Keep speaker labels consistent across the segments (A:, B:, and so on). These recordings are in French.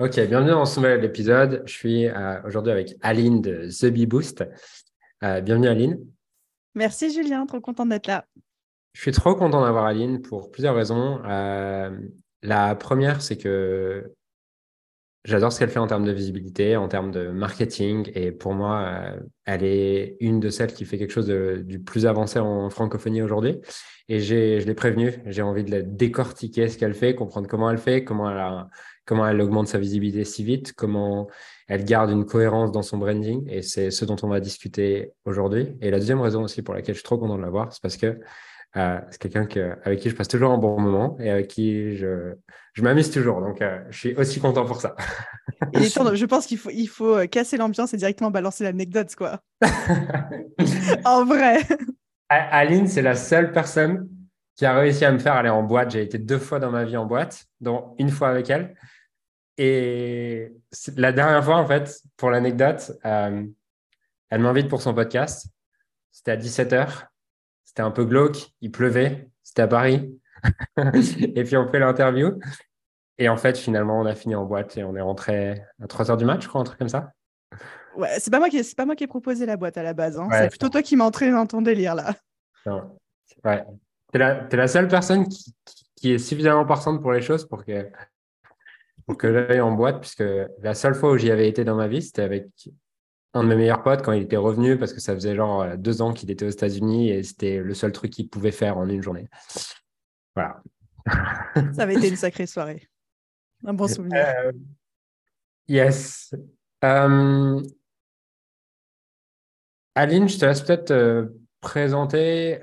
A: Ok, bienvenue dans ce nouvel épisode. Je suis euh, aujourd'hui avec Aline de The Bee Boost. Euh, bienvenue Aline.
B: Merci Julien, trop content d'être là.
A: Je suis trop content d'avoir Aline pour plusieurs raisons. Euh, la première, c'est que j'adore ce qu'elle fait en termes de visibilité, en termes de marketing. Et pour moi, elle est une de celles qui fait quelque chose de, du plus avancé en francophonie aujourd'hui. Et je l'ai prévenue, j'ai envie de la décortiquer ce qu'elle fait, comprendre comment elle fait, comment elle a comment elle augmente sa visibilité si vite, comment elle garde une cohérence dans son branding. Et c'est ce dont on va discuter aujourd'hui. Et la deuxième raison aussi pour laquelle je suis trop content de la voir, c'est parce que euh, c'est quelqu'un avec qui je passe toujours un bon moment et avec qui je, je m'amuse toujours. Donc, euh, je suis aussi content pour ça.
B: je pense qu'il faut, il faut euh, casser l'ambiance et directement balancer l'anecdote, quoi. en vrai.
A: Aline, c'est la seule personne qui a réussi à me faire aller en boîte. J'ai été deux fois dans ma vie en boîte, dont une fois avec elle. Et la dernière fois, en fait, pour l'anecdote, euh, elle m'invite pour son podcast. C'était à 17h. C'était un peu glauque. Il pleuvait. C'était à Paris. et puis, on fait l'interview. Et en fait, finalement, on a fini en boîte et on est rentré à 3h du match, je crois, un truc comme ça.
B: Ouais, c'est pas moi qui, c'est pas moi qui ai proposé la boîte à la base. Hein. c'est plutôt toi qui m'as entraîné dans ton délire là.
A: Non. Ouais. T'es la, es la seule personne qui, qui, est suffisamment partante pour les choses pour que pour que j'aille en boîte, puisque la seule fois où j'y avais été dans ma vie, c'était avec un de mes meilleurs potes quand il était revenu, parce que ça faisait genre euh, deux ans qu'il était aux États-Unis et c'était le seul truc qu'il pouvait faire en une journée. Voilà.
B: Ça avait été une sacrée soirée. Un bon souvenir. Euh,
A: yes. Euh, Aline, je te laisse peut-être présenter.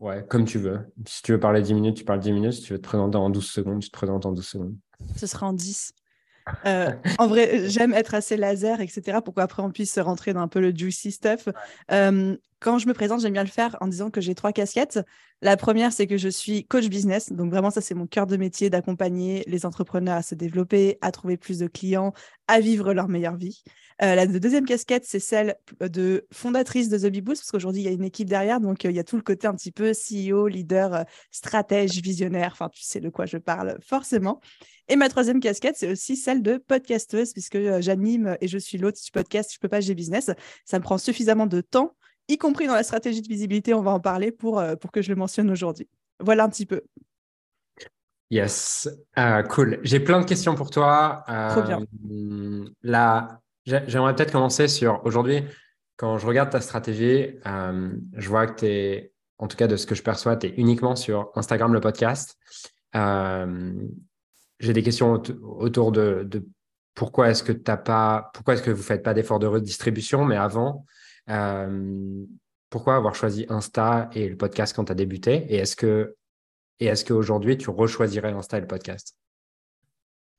A: Ouais, comme tu veux. Si tu veux parler 10 minutes, tu parles 10 minutes. Si tu veux te présenter en 12 secondes, tu te présentes en 12 secondes.
B: Ce sera en 10. Euh, en vrai, j'aime être assez laser, etc. pour qu'après on puisse rentrer dans un peu le juicy stuff. Euh, quand je me présente, j'aime bien le faire en disant que j'ai trois casquettes. La première, c'est que je suis coach business. Donc vraiment, ça, c'est mon cœur de métier d'accompagner les entrepreneurs à se développer, à trouver plus de clients, à vivre leur meilleure vie. Euh, la deuxième casquette, c'est celle de fondatrice de The Bee Boost, parce qu'aujourd'hui, il y a une équipe derrière. Donc, euh, il y a tout le côté un petit peu CEO, leader, stratège, visionnaire. Enfin, tu sais de quoi je parle forcément. Et ma troisième casquette, c'est aussi celle de podcasteuse, puisque j'anime et je suis l'hôte du podcast Je peux pas, j'ai business. Ça me prend suffisamment de temps y compris dans la stratégie de visibilité, on va en parler pour, euh, pour que je le mentionne aujourd'hui. Voilà un petit peu.
A: Yes, euh, cool. J'ai plein de questions pour toi.
B: Trop bien.
A: Euh, là, j'aimerais peut-être commencer sur aujourd'hui, quand je regarde ta stratégie, je vois que tu es, en tout cas de ce que je perçois, tu es uniquement sur Instagram, le podcast. J'ai des questions autour de, pourquoi est-ce que t'as pas, pourquoi est-ce que vous faites pas d'efforts de redistribution, mais avant, euh, pourquoi avoir choisi Insta et le podcast quand tu as débuté? Et est-ce que et est-ce qu'aujourd'hui, tu rechoisirais Insta et le podcast?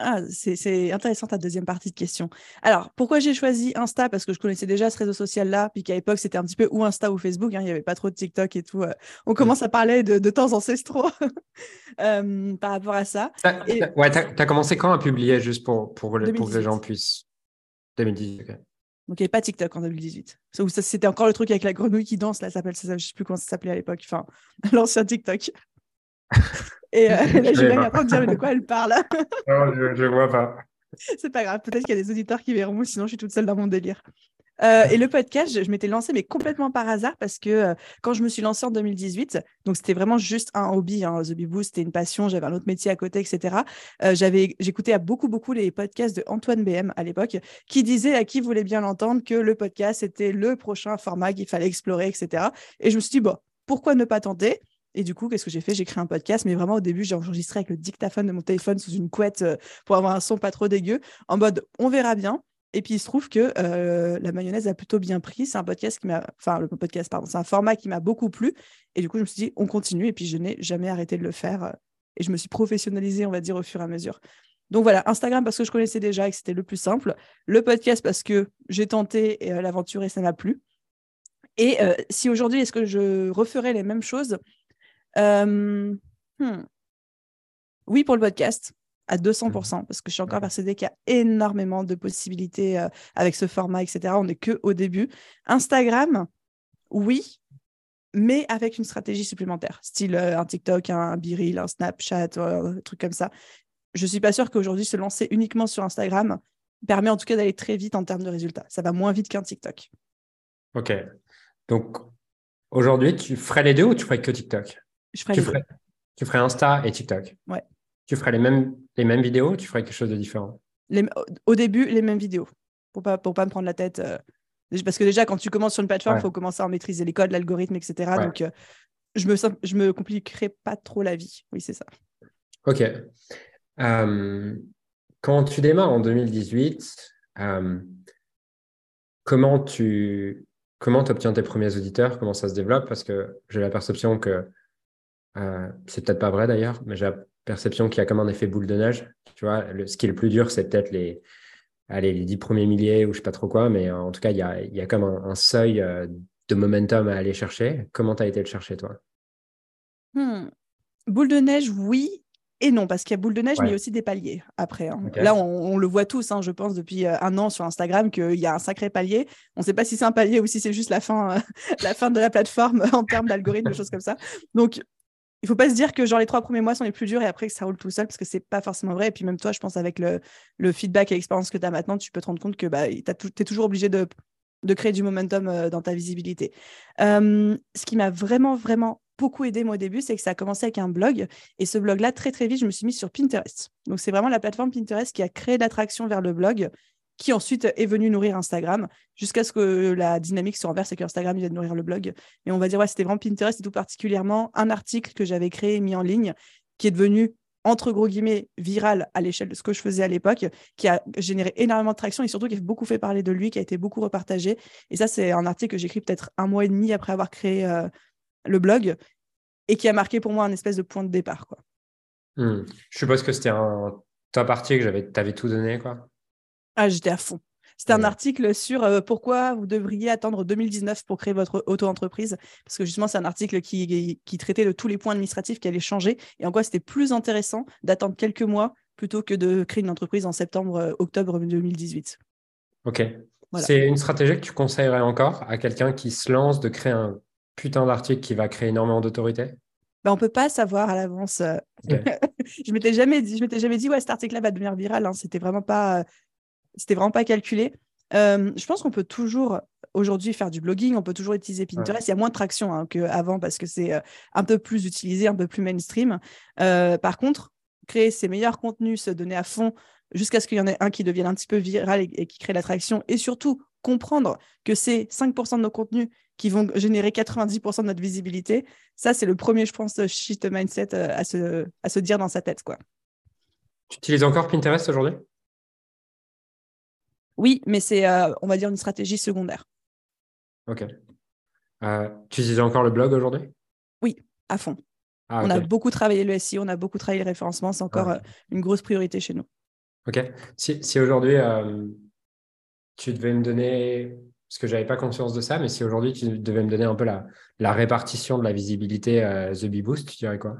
B: Ah, c'est intéressant ta deuxième partie de question. Alors, pourquoi j'ai choisi Insta? Parce que je connaissais déjà ce réseau social-là, puis qu'à l'époque, c'était un petit peu ou Insta ou Facebook. Hein, il n'y avait pas trop de TikTok et tout. Euh. on commence à parler de, temps ancestraux euh, par rapport à ça.
A: Ouais, tu as, commencé quand à publier, juste pour, pour, que les gens puissent? 2018.
B: Donc, il n'y avait pas TikTok en 2018. C'était encore le truc avec la grenouille qui danse, là, ça s'appelle, je ne sais plus comment ça s'appelait à l'époque. Enfin, l'ancien TikTok. Et euh, là, Julien est en train de dire, mais de quoi elle parle?
A: Non, je ne vois pas.
B: C'est pas grave, peut-être qu'il y a des auditeurs qui verront, sinon je suis toute seule dans mon délire. Euh, et le podcast, je, m'étais lancée, mais complètement par hasard, parce que euh, quand je me suis lancée en 2018, donc c'était vraiment juste un hobby, hein, The Beboo, c'était une passion, j'avais un autre métier à côté, etc. Euh, j'avais, j'écoutais à beaucoup, beaucoup les podcasts de Antoine BM à l'époque, qui disait à qui voulait bien l'entendre que le podcast était le prochain format qu'il fallait explorer, etc. Et je me suis dit, bon, pourquoi ne pas tenter? Et du coup, qu'est-ce que j'ai fait? J'ai créé un podcast, mais vraiment au début, j'ai enregistré avec le dictaphone de mon téléphone sous une couette pour avoir un son pas trop dégueu, en mode on verra bien. Et puis il se trouve que euh, la mayonnaise a plutôt bien pris. C'est un podcast qui m'a, enfin le podcast, pardon, c'est un format qui m'a beaucoup plu. Et du coup, je me suis dit, on continue. Et puis je n'ai jamais arrêté de le faire. Euh, et je me suis professionnalisée, on va dire, au fur et à mesure. Donc voilà, Instagram parce que je connaissais déjà et que c'était le plus simple. Le podcast parce que j'ai tenté euh, l'aventure et ça m'a plu. Et si aujourd'hui, est-ce que je referais les mêmes choses? Hmm. Oui, pour le podcast à 200%, mmh. parce que je suis encore persuadée qu'il y a énormément de possibilités euh, avec ce format, etc. On n'est que au début. Instagram, oui, mais avec une stratégie supplémentaire, style euh, un TikTok, un Biril, un Snapchat, un truc comme ça. je suis pas sûre qu'aujourd'hui se lancer uniquement sur Instagram permet en tout cas d'aller très vite en termes de résultats. Ça va moins vite qu'un TikTok.
A: Ok. Donc aujourd'hui, tu ferais les deux ou tu ferais que TikTok?
B: Je ferais
A: tu ferais, tu ferais Insta et TikTok.
B: Ouais.
A: Tu ferais les mêmes, les mêmes vidéos ou tu ferais quelque chose de différent?
B: Les- au début, les mêmes vidéos pour pas, pour pas me prendre la tête. euh, parce que déjà, quand tu commences sur une plateforme, il
A: Ouais.
B: faut commencer à maîtriser les codes, l'algorithme, etc.
A: Ouais.
B: Donc, euh, je me, je me compliquerai pas trop la vie. Oui, c'est ça.
A: Ok. Euh, quand tu démarres en 2018, euh, comment tu comment obtiens tes premiers auditeurs? Comment ça se développe? Parce que j'ai la perception que, euh, c'est peut-être pas vrai d'ailleurs, mais j'ai la perception qu'il y a comme un effet boule de neige. Tu vois, le- ce qui est le plus dur, c'est peut-être les, allez, les 10 premiers milliers ou je sais pas trop quoi, mais euh, en tout cas, il y a, il y a comme un, un seuil euh, de momentum à aller chercher. Comment tu as été le chercher, toi?
B: Hmm. Boule de neige, oui et non, parce qu'il y a boule de neige, mais il y a aussi des paliers après. hein. Là, on, on le voit tous, hein, je pense, depuis un an sur Instagram, qu'il y a un sacré palier. On ne sait pas si c'est un palier ou si c'est juste la fin, euh, la fin de la plateforme en termes d'algorithme, des choses comme ça. Donc, il faut pas se dire que genre les trois premiers mois sont les plus durs et après que ça roule tout seul, parce que c'est pas forcément vrai. Et puis même toi, je pense, avec le, feedback et l'expérience que tu as maintenant, tu peux te rendre compte que bah, tu es toujours obligé de, créer du momentum euh, dans ta visibilité. Ce qui m'a vraiment, vraiment beaucoup aidé au début, c'est que ça a commencé avec un blog. Et ce blog-là, très très vite, je me suis mise sur Pinterest. Donc c'est vraiment la plateforme Pinterest qui a créé l'attraction vers le blog, qui ensuite est venu nourrir Instagram, jusqu'à ce que la dynamique se renverse et que Instagram vienne nourrir le blog. Mais on va dire, ouais, c'était vraiment Pinterest et tout particulièrement un article que j'avais créé mis en ligne, qui est devenu entre gros guillemets viral à l'échelle de ce que je faisais à l'époque, qui a généré énormément de traction et surtout qui a beaucoup fait parler de lui, qui a été beaucoup repartagé. Et ça, c'est un article que j'ai écrit peut-être un mois et demi après avoir créé euh, le blog et qui a marqué pour moi un espèce de point de départ.
A: Hmm. Je suppose que c'était un top article, j'avais, t'avais tout donné, quoi.
B: Ah, j'étais à fond. C'était un article sur euh, pourquoi vous devriez attendre 2019 pour créer votre auto-entreprise. Parce que justement, c'est un article qui, qui traitait de tous les points administratifs qui allaient changer et en quoi c'était plus intéressant d'attendre quelques mois plutôt que de créer une entreprise en septembre, euh, octobre 2018.
A: Ok.
B: Voilà.
A: C'est une stratégie que tu conseillerais encore à quelqu'un qui se lance de créer un putain d'article qui va créer énormément d'autorité?
B: Ben, on peut pas savoir à l'avance. je m'étais jamais dit, je m'étais jamais dit ouais cet article-là va devenir viral. hein. C'était vraiment pas, euh, c'était vraiment pas calculé. Euh, je pense qu'on peut toujours aujourd'hui faire du blogging, on peut toujours utiliser Pinterest. Il y a moins de traction hein, qu'avant parce que c'est euh, un peu plus utilisé, un peu plus mainstream. Euh, par contre, créer ses meilleurs contenus, se donner à fond jusqu'à ce qu'il y en ait un qui devienne un petit peu viral et, et qui crée l'attraction, et surtout comprendre que c'est 5% de nos contenus qui vont générer 90% de notre visibilité, ça, c'est le premier, je pense, shift mindset à se, à se dire dans sa tête. Quoi.
A: Tu utilises encore Pinterest aujourd'hui?
B: Oui, mais c'est, euh, on va dire, une stratégie secondaire,
A: Ok. Euh, tu utilises encore le blog aujourd'hui?
B: à fond.
A: Ah,
B: On a beaucoup travaillé le SEO, on a beaucoup travaillé le référencement, c'est encore euh, une grosse priorité chez nous.
A: Ok. Si, si aujourd'hui, tu devais me donner, parce que je n'avais pas conscience de ça, mais si aujourd'hui tu devais me donner un peu la, la répartition de la visibilité euh, The Bee Boost, tu dirais quoi?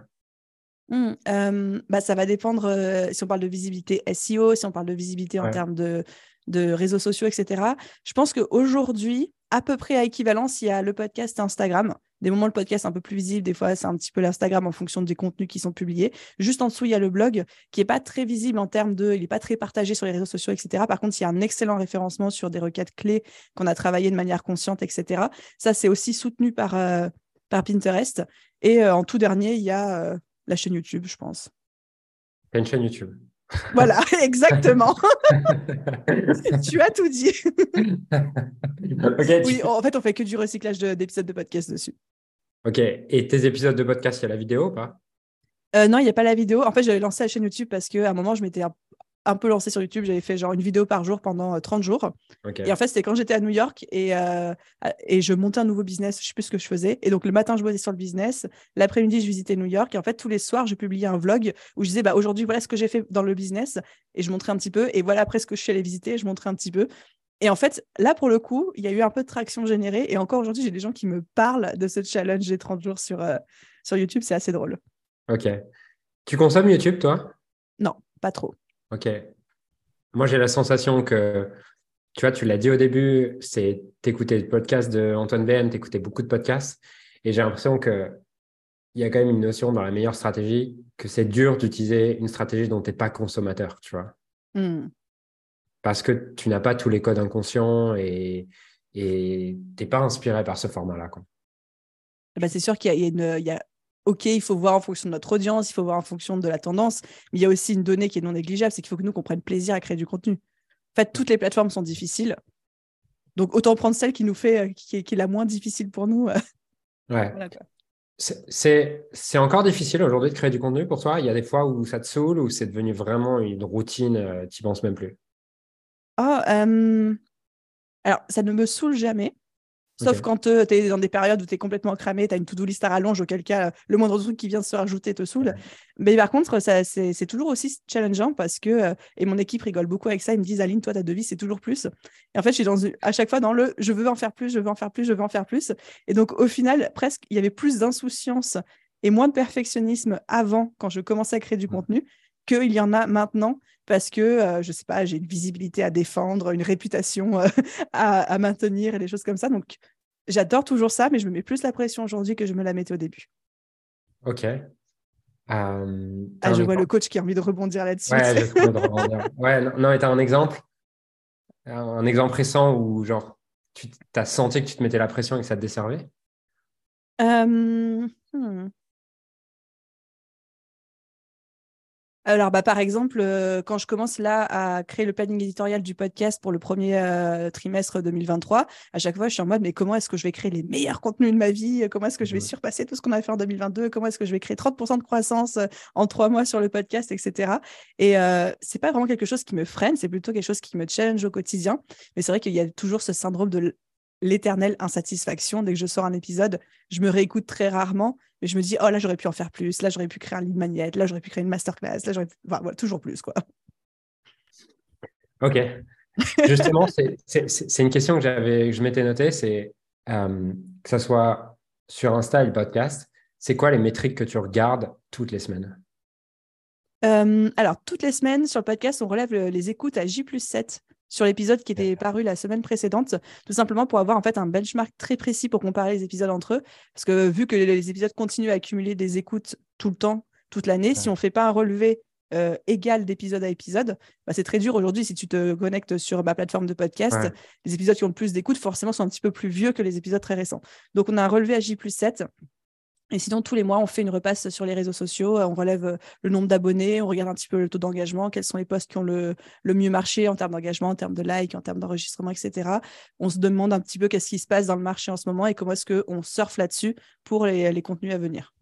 B: Euh, bah, ça va dépendre euh, si on parle de visibilité SEO, si on parle de visibilité en termes de, de réseaux sociaux, etc. Je pense qu'aujourd'hui, à peu près à équivalence, il y a le podcast et Instagram. Des moments, le podcast est un peu plus visible, des fois, c'est un petit peu l'Instagram en fonction des contenus qui sont publiés. Juste en dessous, il y a le blog qui n'est pas très visible en termes de. Il n'est pas très partagé sur les réseaux sociaux, etc. Par contre, il y a un excellent référencement sur des requêtes clés qu'on a travaillé de manière consciente, etc. Ça, c'est aussi soutenu par, euh, par Pinterest. Et en tout dernier, il y a la chaîne YouTube, je pense.
A: Tu as une chaîne YouTube.
B: Voilà, exactement. tu as tout dit.
A: Tu-
B: Oui, en fait, on fait que du recyclage de- d'épisodes de, podcast dessus.
A: ok. Et tes épisodes de podcast, il y a la vidéo ou pas?
B: Euh, non, il n'y a pas la vidéo. En fait, j'avais lancé la chaîne YouTube parce qu'à un moment, je m'étais un, un peu lancée sur YouTube. J'avais fait genre une vidéo par jour pendant euh, 30 jours.
A: Ok.
B: Et en fait, c'était quand j'étais à New York et, euh, et je montais un nouveau business. Je sais plus ce que je faisais. Et donc, le matin, je bossais sur le business. L'après-midi, je visitais New York. Et en fait, tous les soirs, je publiais un vlog où je disais, bah, aujourd'hui, voilà ce que j'ai fait dans le business. Et je montrais un petit peu. Et voilà après ce que je suis allée visiter. Je montrais un petit peu. Et en fait, là, pour le coup, il y a eu un peu de traction générée. Et encore aujourd'hui, j'ai des gens qui me parlent de ce challenge des 30 jours sur, euh, sur YouTube. C'est assez drôle.
A: Ok. Tu consommes YouTube, toi?
B: Non, pas trop.
A: Ok. Moi, j'ai la sensation que, tu vois, tu l'as dit au début, c'est t'écoutais le podcast de Antoine BM, t'écoutais beaucoup de podcasts, et j'ai l'impression que il y a quand même une notion dans la meilleure stratégie que c'est dur d'utiliser une stratégie dont tu n'es pas consommateur, tu vois. Hmm. Parce que tu n'as pas tous les codes inconscients et tu n'es pas inspiré par ce format-là.
B: Bah c'est sûr qu'il y, y, a OK, il faut voir en fonction de notre audience, il faut voir en fonction de la tendance, mais il y a aussi une donnée qui est non négligeable, c'est qu'il faut que nous, qu'on prenne plaisir à créer du contenu. En fait, toutes les plateformes sont difficiles. Donc, autant prendre celle qui nous fait, euh, qui est, la moins difficile pour nous. Euh.
A: Ouais. c'est encore difficile aujourd'hui de créer du contenu pour toi Il y a des fois où ça te saoule, ou c'est devenu vraiment une routine, euh, tu n'y penses même plus
B: Ah, alors, ça ne me saoule jamais. Sauf quand euh, tu es dans des périodes où tu es complètement cramé, tu as une to-do list à rallonge, auquel cas le moindre truc qui vient de se rajouter te saoule. Mais par contre, c'est toujours aussi challengeant parce que, euh, et mon équipe rigole beaucoup avec ça, ils me disent Aline, toi, ta devise, c'est toujours plus. Et en fait, je suis dans, à chaque fois dans le je veux en faire plus, je veux en faire plus, je veux en faire plus. Et donc, au final, presque, il y avait plus d'insouciance et moins de perfectionnisme avant, quand je commençais à créer du contenu, qu'il y en a maintenant parce que, euh, je sais pas, j'ai une visibilité à défendre, une réputation euh, à, maintenir et des choses comme ça. Donc, j'adore toujours ça, mais je me mets plus la pression aujourd'hui que je me la mettais au début.
A: Ok. Euh,
B: ah, je vois le coach qui a envie de rebondir là-dessus.
A: Ouais, non, mais tu as un exemple? Un exemple récent où, genre, tu as senti que tu te mettais la pression et que ça te desservait?
B: Hmm. Alors, bah, par exemple, euh, quand je commence là à créer le planning éditorial du podcast pour le premier euh, trimestre 2023, à chaque fois, je suis en mode, mais comment est-ce que je vais créer les meilleurs contenus de ma vie? Comment est-ce que je vais surpasser tout ce qu'on a fait en 2022 Comment est-ce que je vais créer 30% de croissance euh, en trois mois sur le podcast, etc. Et c'est pas vraiment quelque chose qui me freine, c'est plutôt quelque chose qui me challenge au quotidien. Mais c'est vrai qu'il y a toujours ce syndrome de l'éternelle insatisfaction. Dès que je sors un épisode, je me réécoute très rarement, mais je me dis, oh là, j'aurais pu en faire plus, là, j'aurais pu créer un lead magnet, là, j'aurais pu créer une masterclass, là, j'aurais pu... enfin, voilà, toujours plus, quoi.
A: Ok. Justement, c'est une question que, j'avais, je m'étais notée, c'est euh, que ce soit sur Insta et le podcast, c'est quoi les métriques que tu regardes toutes les semaines?
B: Euh, alors, toutes les semaines, sur le podcast, on relève les écoutes à J plus 7 sur l'épisode qui était paru la semaine précédente, tout simplement pour avoir en fait un benchmark très précis pour comparer les épisodes entre eux. Parce que vu que les épisodes continuent à accumuler des écoutes tout le temps, toute l'année, si on ne fait pas un relevé euh, égal d'épisode à épisode, bah, c'est très dur aujourd'hui. Si tu te connectes sur ma plateforme de podcast, les épisodes qui ont le plus d'écoutes, forcément, sont un petit peu plus vieux que les épisodes très récents. Donc, on a un relevé à J plus 7 et sinon, tous les mois, on fait une repasse sur les réseaux sociaux, on relève euh, le nombre d'abonnés, on regarde un petit peu le taux d'engagement, quels sont les posts qui ont le, mieux marché en termes d'engagement, en termes de likes, en termes d'enregistrement, etc. On se demande un petit peu qu'est-ce qui se passe dans le marché en ce moment et comment est-ce qu'on surfe là-dessus pour les, contenus à venir.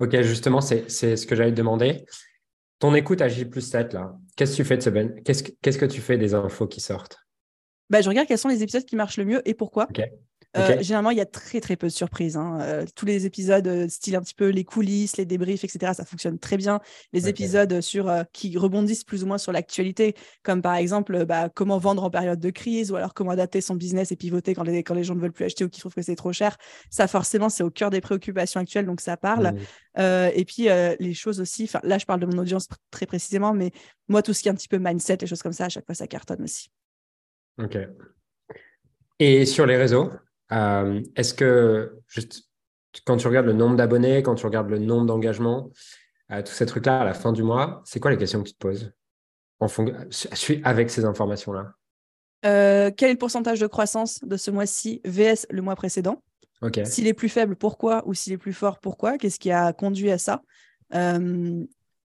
A: Ok, justement, c'est ce que j'allais te demander. Ton écoute à J plus 7, là, qu'est-ce que tu fais de ce ben Qu'est-ce que tu fais des infos qui sortent?
B: Bah, je regarde quels sont les épisodes qui marchent le mieux et pourquoi. Euh, généralement, il y a très très peu de surprises. Hein. Euh, tous les épisodes, euh, style un petit peu les coulisses, les débriefs, etc., ça fonctionne très bien. Les épisodes sur qui rebondissent plus ou moins sur l'actualité, comme par exemple bah, comment vendre en période de crise, ou alors comment adapter son business et pivoter quand les, quand les gens ne veulent plus acheter ou qu'ils trouvent que c'est trop cher. Ça, forcément, c'est au cœur des préoccupations actuelles, donc ça parle. Mmh. et puis les choses aussi. Là, je parle de mon audience très précisément, mais moi, tout ce qui est un petit peu mindset, les choses comme ça, à chaque fois, ça cartonne aussi.
A: Ok. Et sur les réseaux, euh, est-ce que, juste quand tu regardes le nombre d'abonnés, quand tu regardes le nombre d'engagements, euh, tous ces trucs-là à la fin du mois, c'est quoi les questions que tu te poses en fond... avec ces informations-là?
B: Euh, Quel est le pourcentage de croissance de ce mois-ci VS le mois précédent? S'il est plus faible, pourquoi? Ou s'il est plus fort, pourquoi? Qu'est-ce qui a conduit à ça?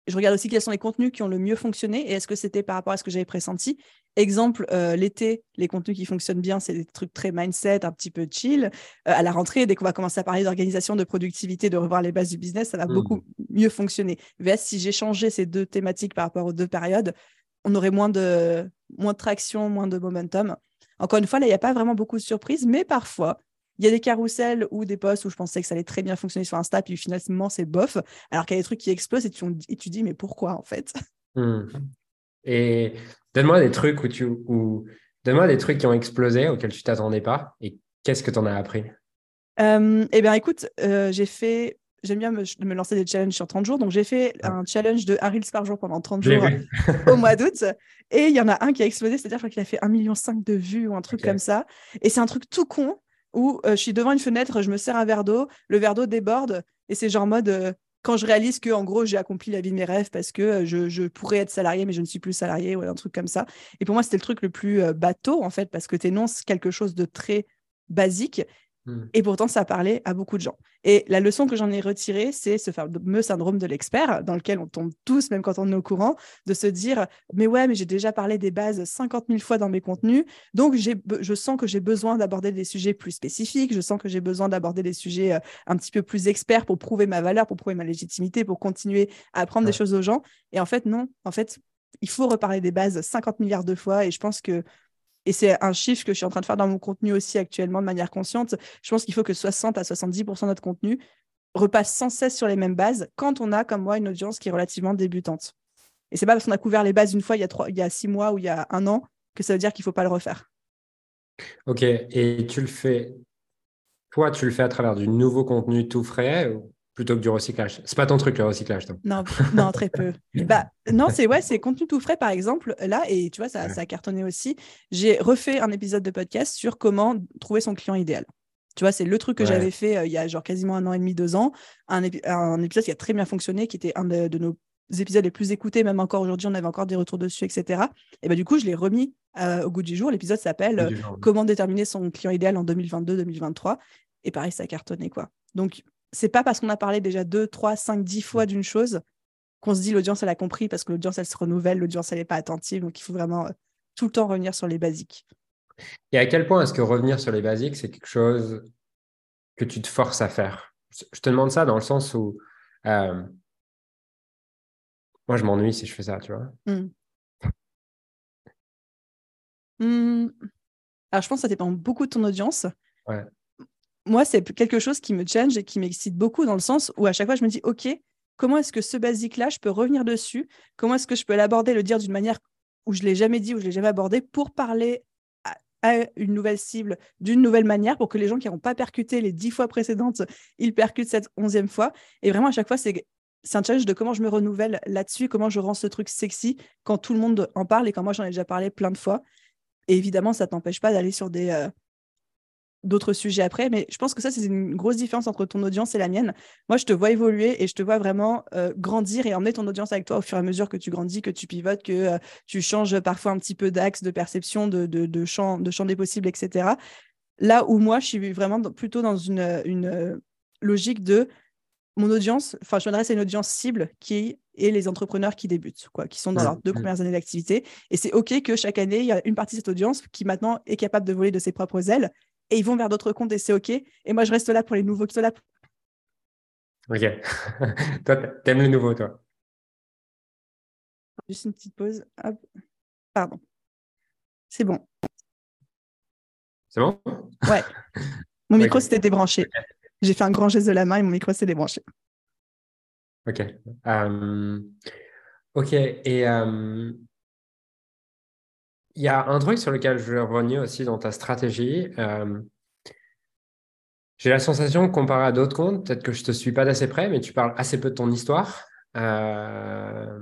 B: Je regarde aussi quels sont les contenus qui ont le mieux fonctionné et est-ce que c'était par rapport à ce que j'avais pressenti? Exemple, euh, l'été, les contenus qui fonctionnent bien, c'est des trucs très mindset, un petit peu chill. Euh, à la rentrée, dès qu'on va commencer à parler d'organisation, de productivité, de revoir les bases du business, ça va hmm. beaucoup mieux fonctionner. VS, si j'ai changé ces deux thématiques par rapport aux deux périodes, on aurait moins de, moins de traction, moins de momentum. Encore une fois, là, il n'y a pas vraiment beaucoup de surprises, mais parfois, il y a des carousels ou des posts où je pensais que ça allait très bien fonctionner sur Insta, puis finalement, c'est bof. Alors qu'il y a des trucs qui explosent et tu, et tu dis, mais pourquoi en fait?
A: Hmm. Et donne-moi des trucs où tu. Où... Donne-moi des trucs qui ont explosé, auxquels tu t'attendais pas, et qu'est-ce que tu en as appris?
B: Euh, Eh bien, écoute, euh, j'ai fait j'aime bien me, lancer des challenges sur 30 jours. Donc, j'ai fait un challenge de 1 Reels par jour pendant 30 jours au mois d'août. Et il y en a un qui a explosé, c'est-à-dire qu'il a fait 1,5 million de vues ou un truc comme ça. Et c'est un truc tout con où euh, je suis devant une fenêtre, je me sers un verre d'eau, le verre d'eau déborde Et c'est genre mode, quand je réalise que en gros, j'ai accompli la vie de mes rêves parce que euh, je, pourrais être salarié, mais je ne suis plus salarié, ou un truc comme ça. Et pour moi, c'était le truc le plus bateau, en fait, parce que tu énonces quelque chose de très basique Hmm. Et pourtant, ça a parlé à beaucoup de gens. Et la leçon que j'en ai retirée, c'est ce fameux syndrome de l'expert, dans lequel on tombe tous, même quand on est au courant, de se dire Mais ouais, mais j'ai déjà parlé des bases 50 000 fois dans mes contenus, donc je sens que j'ai besoin d'aborder des sujets plus spécifiques, je sens que j'ai besoin d'aborder des sujets euh, un petit peu plus experts pour prouver ma valeur, pour prouver ma légitimité, pour continuer à apprendre des choses aux gens. Et en fait, non, en fait, il faut reparler des bases 50 milliards de fois. Et je pense que et c'est un chiffre que je suis en train de faire dans mon contenu aussi actuellement de manière consciente. Je pense qu'il faut que 60 à 70% de notre contenu repasse sans cesse sur les mêmes bases quand on a, comme moi, une audience qui est relativement débutante. Et c'est pas parce qu'on a couvert les bases une fois il y a, trois, il y a six mois ou il y a un an que ça veut dire qu'il ne faut pas le refaire.
A: Ok, et tu le fais, toi, tu le fais à travers du nouveau contenu tout frais plutôt que du recyclage. C'est pas ton truc le recyclage, toi.
B: Non, non, très peu. bah, non, c'est ouais, c'est contenu tout frais, par exemple. Là, et tu vois, ça, ça a cartonné aussi. J'ai refait un épisode de podcast sur comment trouver son client idéal. Tu vois, c'est le truc que j'avais fait euh, il y a genre quasiment un an et demi, deux ans. Un, un, épisode qui a très bien fonctionné, qui était un de, nos épisodes les plus écoutés, même encore aujourd'hui, on avait encore des retours dessus, etc. Et bah, du coup, je l'ai remis euh, au goût du jour. L'épisode s'appelle euh, Comment déterminer son client idéal en 2022-2023. Et pareil, ça a cartonné, quoi. Donc, c'est pas parce qu'on a parlé déjà deux, trois, cinq, dix fois d'une chose qu'on se dit l'audience elle a compris parce que l'audience elle se renouvelle, l'audience elle n'est pas attentive, donc il faut vraiment euh, tout le temps revenir sur les basiques.
A: Et à quel point est-ce que revenir sur les basiques c'est quelque chose que tu te forces à faire? Je te demande ça dans le sens où euh, moi je m'ennuie si je fais ça, tu vois.
B: Hmm. Hmm. Alors je pense que ça dépend beaucoup de ton audience.
A: Ouais
B: moi, c'est quelque chose qui me change et qui m'excite beaucoup dans le sens où à chaque fois, je me dis, OK, comment est-ce que ce basique-là, je peux revenir dessus? Comment est-ce que je peux l'aborder, le dire d'une manière où je ne l'ai jamais dit, où je ne l'ai jamais abordé, pour parler à, une nouvelle cible d'une nouvelle manière, pour que les gens qui n'ont pas percuté les dix fois précédentes, ils percutent cette onzième fois? Et vraiment, à chaque fois, c'est c'est un challenge de comment je me renouvelle là-dessus, comment je rends ce truc sexy quand tout le monde en parle et quand moi j'en ai déjà parlé plein de fois. Et évidemment, ça t'empêche pas d'aller sur des, euh, d'autres sujets après, mais je pense que ça, c'est une grosse différence entre ton audience et la mienne. Moi, je te vois évoluer et je te vois vraiment euh, grandir et emmener ton audience avec toi au fur et à mesure que tu grandis, que tu pivotes, que euh, tu changes parfois un petit peu d'axe, de perception, de, de, champ, de champ des possibles, etc. Là où moi, je suis vraiment plutôt dans une, une euh, logique de mon audience, enfin, je m'adresse à une audience cible qui est les entrepreneurs qui débutent, quoi, qui sont dans leurs deux premières années d'activité. Et c'est OK que chaque année, il y a une partie de cette audience qui maintenant est capable de voler de ses propres ailes et ils vont vers d'autres comptes et c'est OK. Et moi, je reste là pour les nouveaux qui sont là.
A: OK. toi, t'aimes le nouveau, toi?
B: Juste une petite pause. Pardon. C'est bon.
A: C'est bon?
B: Ouais. Mon micro s'était débranché. J'ai fait un grand geste de la main et mon micro s'est débranché.
A: OK. Euh, OK. Et euh, y a un truc sur lequel je veux revenir aussi dans ta stratégie. Euh, j'ai la sensation, comparé à d'autres comptes, peut-être que je ne te suis pas d'assez près, mais tu parles assez peu de ton histoire. Euh,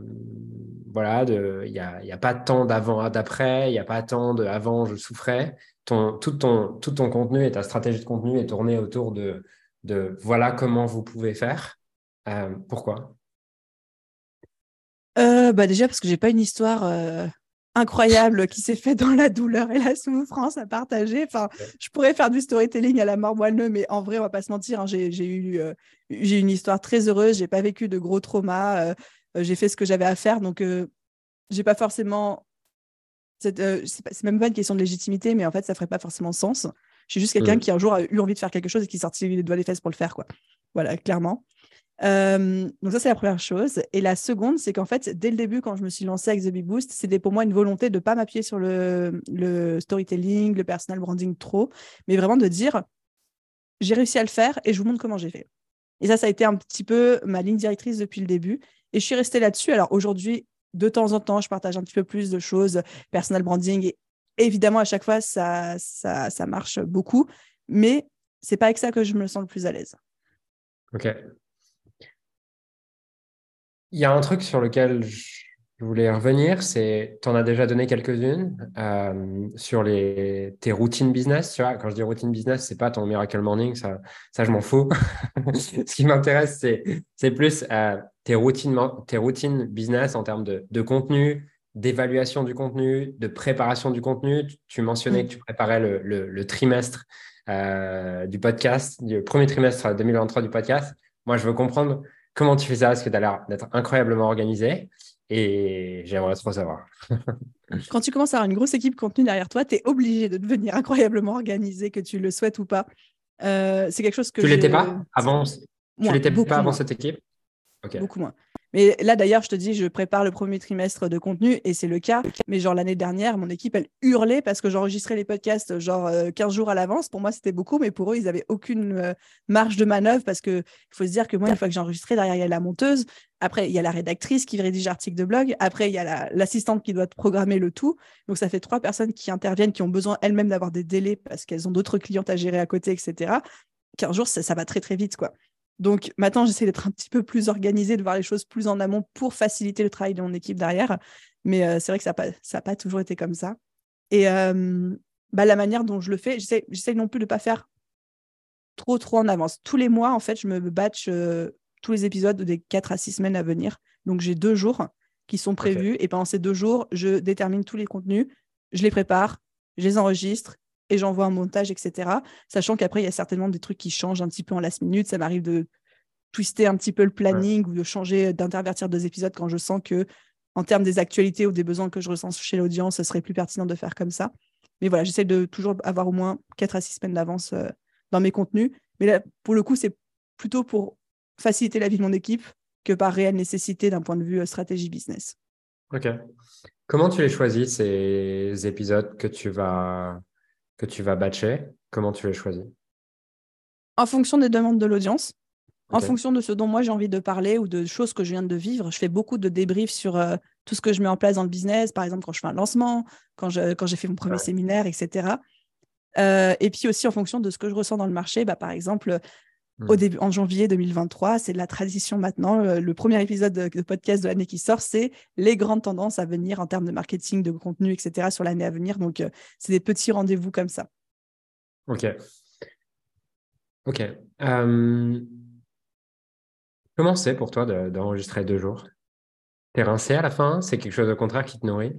A: voilà, il n'y a, a, pas tant d'avant, d'après, il n'y a pas tant de avant, je souffrais. Tout, ton, contenu et ta stratégie de contenu est tournée autour de, de voilà comment vous pouvez faire. Euh, pourquoi?
B: Bah Déjà parce que j'ai pas une histoire incroyable qui s'est fait dans la douleur et la souffrance à partager. Enfin, je pourrais faire du storytelling à la mort moelleux, mais en vrai, on va pas se mentir. Hein, j'ai eu euh, j'ai une histoire très heureuse. J'ai pas vécu de gros traumas. Euh, euh, j'ai fait ce que j'avais à faire, donc j'ai pas forcément. c'est même pas une question de légitimité, mais en fait, ça ferait pas forcément sens. Je suis juste quelqu'un qui un jour a eu envie de faire quelque chose et qui sortit les doigts des fesses pour le faire, quoi. Voilà, clairement. Donc ça, c'est la première chose. Et la seconde, c'est qu'en fait, dès le début, quand je me suis lancée avec The Big Boost, c'était pour moi une volonté de ne pas m'appuyer sur le, le, storytelling, le personal branding trop, mais vraiment de dire, j'ai réussi à le faire et je vous montre comment j'ai fait. Et ça, ça a été un petit peu ma ligne directrice depuis le début. Et je suis restée là-dessus. Alors aujourd'hui, de temps en temps, je partage un petit peu plus de choses, personal branding. Et évidemment, à chaque fois, ça, ça, ça marche beaucoup. Mais c'est pas avec ça que je me sens le plus à l'aise.
A: Ok. Il y a un truc sur lequel je voulais revenir, c'est, tu en as déjà donné quelques-unes euh, sur les, tes routines business. Tu vois, quand je dis routine business, c'est pas ton miracle morning, ça, ça je m'en fous. Ce qui m'intéresse, c'est, plus euh, tes, routines, tes routines business en termes de, contenu, d'évaluation du contenu, de préparation du contenu. Tu, mentionnais que tu préparais le, le, trimestre euh, du podcast, du premier trimestre 2023 du podcast. Moi, je veux comprendre comment tu fais ça, parce que tu as l'air d'être incroyablement organisé. Et j'aimerais trop savoir.
B: Quand tu commences à avoir une grosse équipe contenu derrière toi, tu es obligé de devenir incroyablement organisé, que tu le souhaites ou pas. Euh, c'est quelque chose que
A: tu l'étais pas avant? tu l'étais pas avant cette équipe?
B: Beaucoup moins. Mais là, d'ailleurs, je te dis, je prépare le premier trimestre de contenu et c'est le cas. Mais genre l'année dernière, mon équipe, elle hurlait parce que j'enregistrais les podcasts genre 15 euh, jours à l'avance. Pour moi, c'était beaucoup, mais pour eux, ils n'avaient aucune euh, marge de manœuvre parce qu'il faut se dire que moi, une fois que j'ai enregistré, derrière, il y a la monteuse. Après, il y a la rédactrice qui rédige l'article de blog. Après, il y a l'assistante qui doit programmer le tout. Donc, ça fait trois personnes qui interviennent, qui ont besoin elles-mêmes d'avoir des délais parce qu'elles ont d'autres clientes à gérer à côté, etc. 15 jours, ça, ça va très, très vite, quoi. Donc maintenant, j'essaie d'être un petit peu plus organisée, de voir les choses plus en amont pour faciliter le travail de mon équipe derrière. Mais euh, c'est vrai que ça n'a pas, toujours été comme ça. Et euh, bah, la manière dont je le fais, j'essaie non plus de ne pas faire trop, trop en avance. Tous les mois, en fait, je me batch euh, tous les épisodes des 4 à 6 semaines à venir. Donc j'ai deux jours qui sont prévus. Et pendant ces deux jours, je détermine tous les contenus, je les prépare, je les enregistre et j'envoie un montage, etc. Sachant qu'après, il y a certainement des trucs qui changent un petit peu en last minute. Ça m'arrive de twister un petit peu le planning ou de changer, d'intervertir deux épisodes quand je sens que, en termes des actualités ou des besoins que je ressens chez l'audience, ce serait plus pertinent de faire comme ça. Mais voilà, j'essaie de toujours avoir au moins 4 à 6 semaines d'avance euh, dans mes contenus. Mais là, pour le coup, c'est plutôt pour faciliter la vie de mon équipe que par réelle nécessité d'un point de vue euh, stratégie business.
A: Ok. Comment tu les choisis, ces épisodes que tu vas que tu vas batcher, comment tu les choisis?
B: En fonction des demandes de l'audience, en fonction de ce dont moi j'ai envie de parler ou de choses que je viens de vivre. Je fais beaucoup de débriefs sur euh, tout ce que je mets en place dans le business, par exemple quand je fais un lancement, quand, je, quand j'ai fait mon premier séminaire, etc. Euh, et puis aussi en fonction de ce que je ressens dans le marché, bah, par exemple, au hmm. début, en janvier 2023, c'est la tradition maintenant. Le, premier épisode de, podcast de l'année qui sort, c'est les grandes tendances à venir en termes de marketing, de contenu, etc. sur l'année à venir. Donc, euh, c'est des petits rendez-vous comme ça.
A: Ok. Ok. Euh, comment c'est pour toi d'enregistrer deux jours? T'es rincé à la fin? C'est quelque chose de contraire qui te nourrit?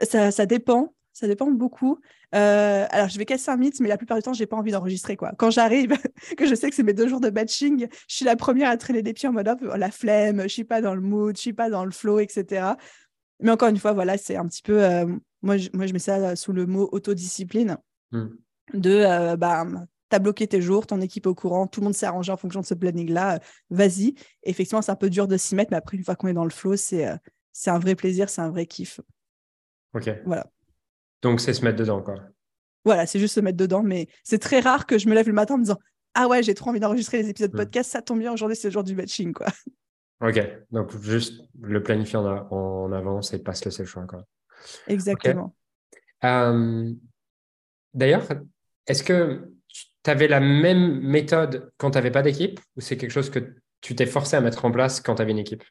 B: Ça, ça dépend ça dépend beaucoup. Euh, alors, je vais casser un mythe, mais la plupart du temps, j'ai pas envie d'enregistrer. quoi. Quand j'arrive, que je sais que c'est mes deux jours de batching, je suis la première à traîner des pieds en mode oh, la flemme, je suis pas dans le mood, je suis pas dans le flow, etc. Mais encore une fois, voilà, c'est un petit peu. Euh, moi, je, moi, je mets ça sous le mot autodiscipline. Hmm. De, euh, bah, tu as bloqué tes jours, ton équipe est au courant, tout le monde s'est arrangé en fonction de ce planning-là, vas-y. Effectivement, c'est un peu dur de s'y mettre, mais après, une fois qu'on est dans le flow, c'est c'est un vrai plaisir, c'est un vrai kiff.
A: Ok.
B: Voilà.
A: Donc, c'est se mettre dedans, quoi.
B: Voilà, c'est juste se mettre dedans, mais c'est très rare que je me lève le matin en me disant Ah ouais, j'ai trop envie d'enregistrer les épisodes de hmm. podcast, ça tombe bien, aujourd'hui, c'est le jour du matching, quoi.
A: Ok, donc juste le planifier en, avance et pas se laisser le choix, quoi.
B: Exactement.
A: Euh, d'ailleurs, est-ce que tu avais la même méthode quand tu n'avais pas d'équipe ou c'est quelque chose que tu t'es forcé à mettre en place quand tu avais une équipe?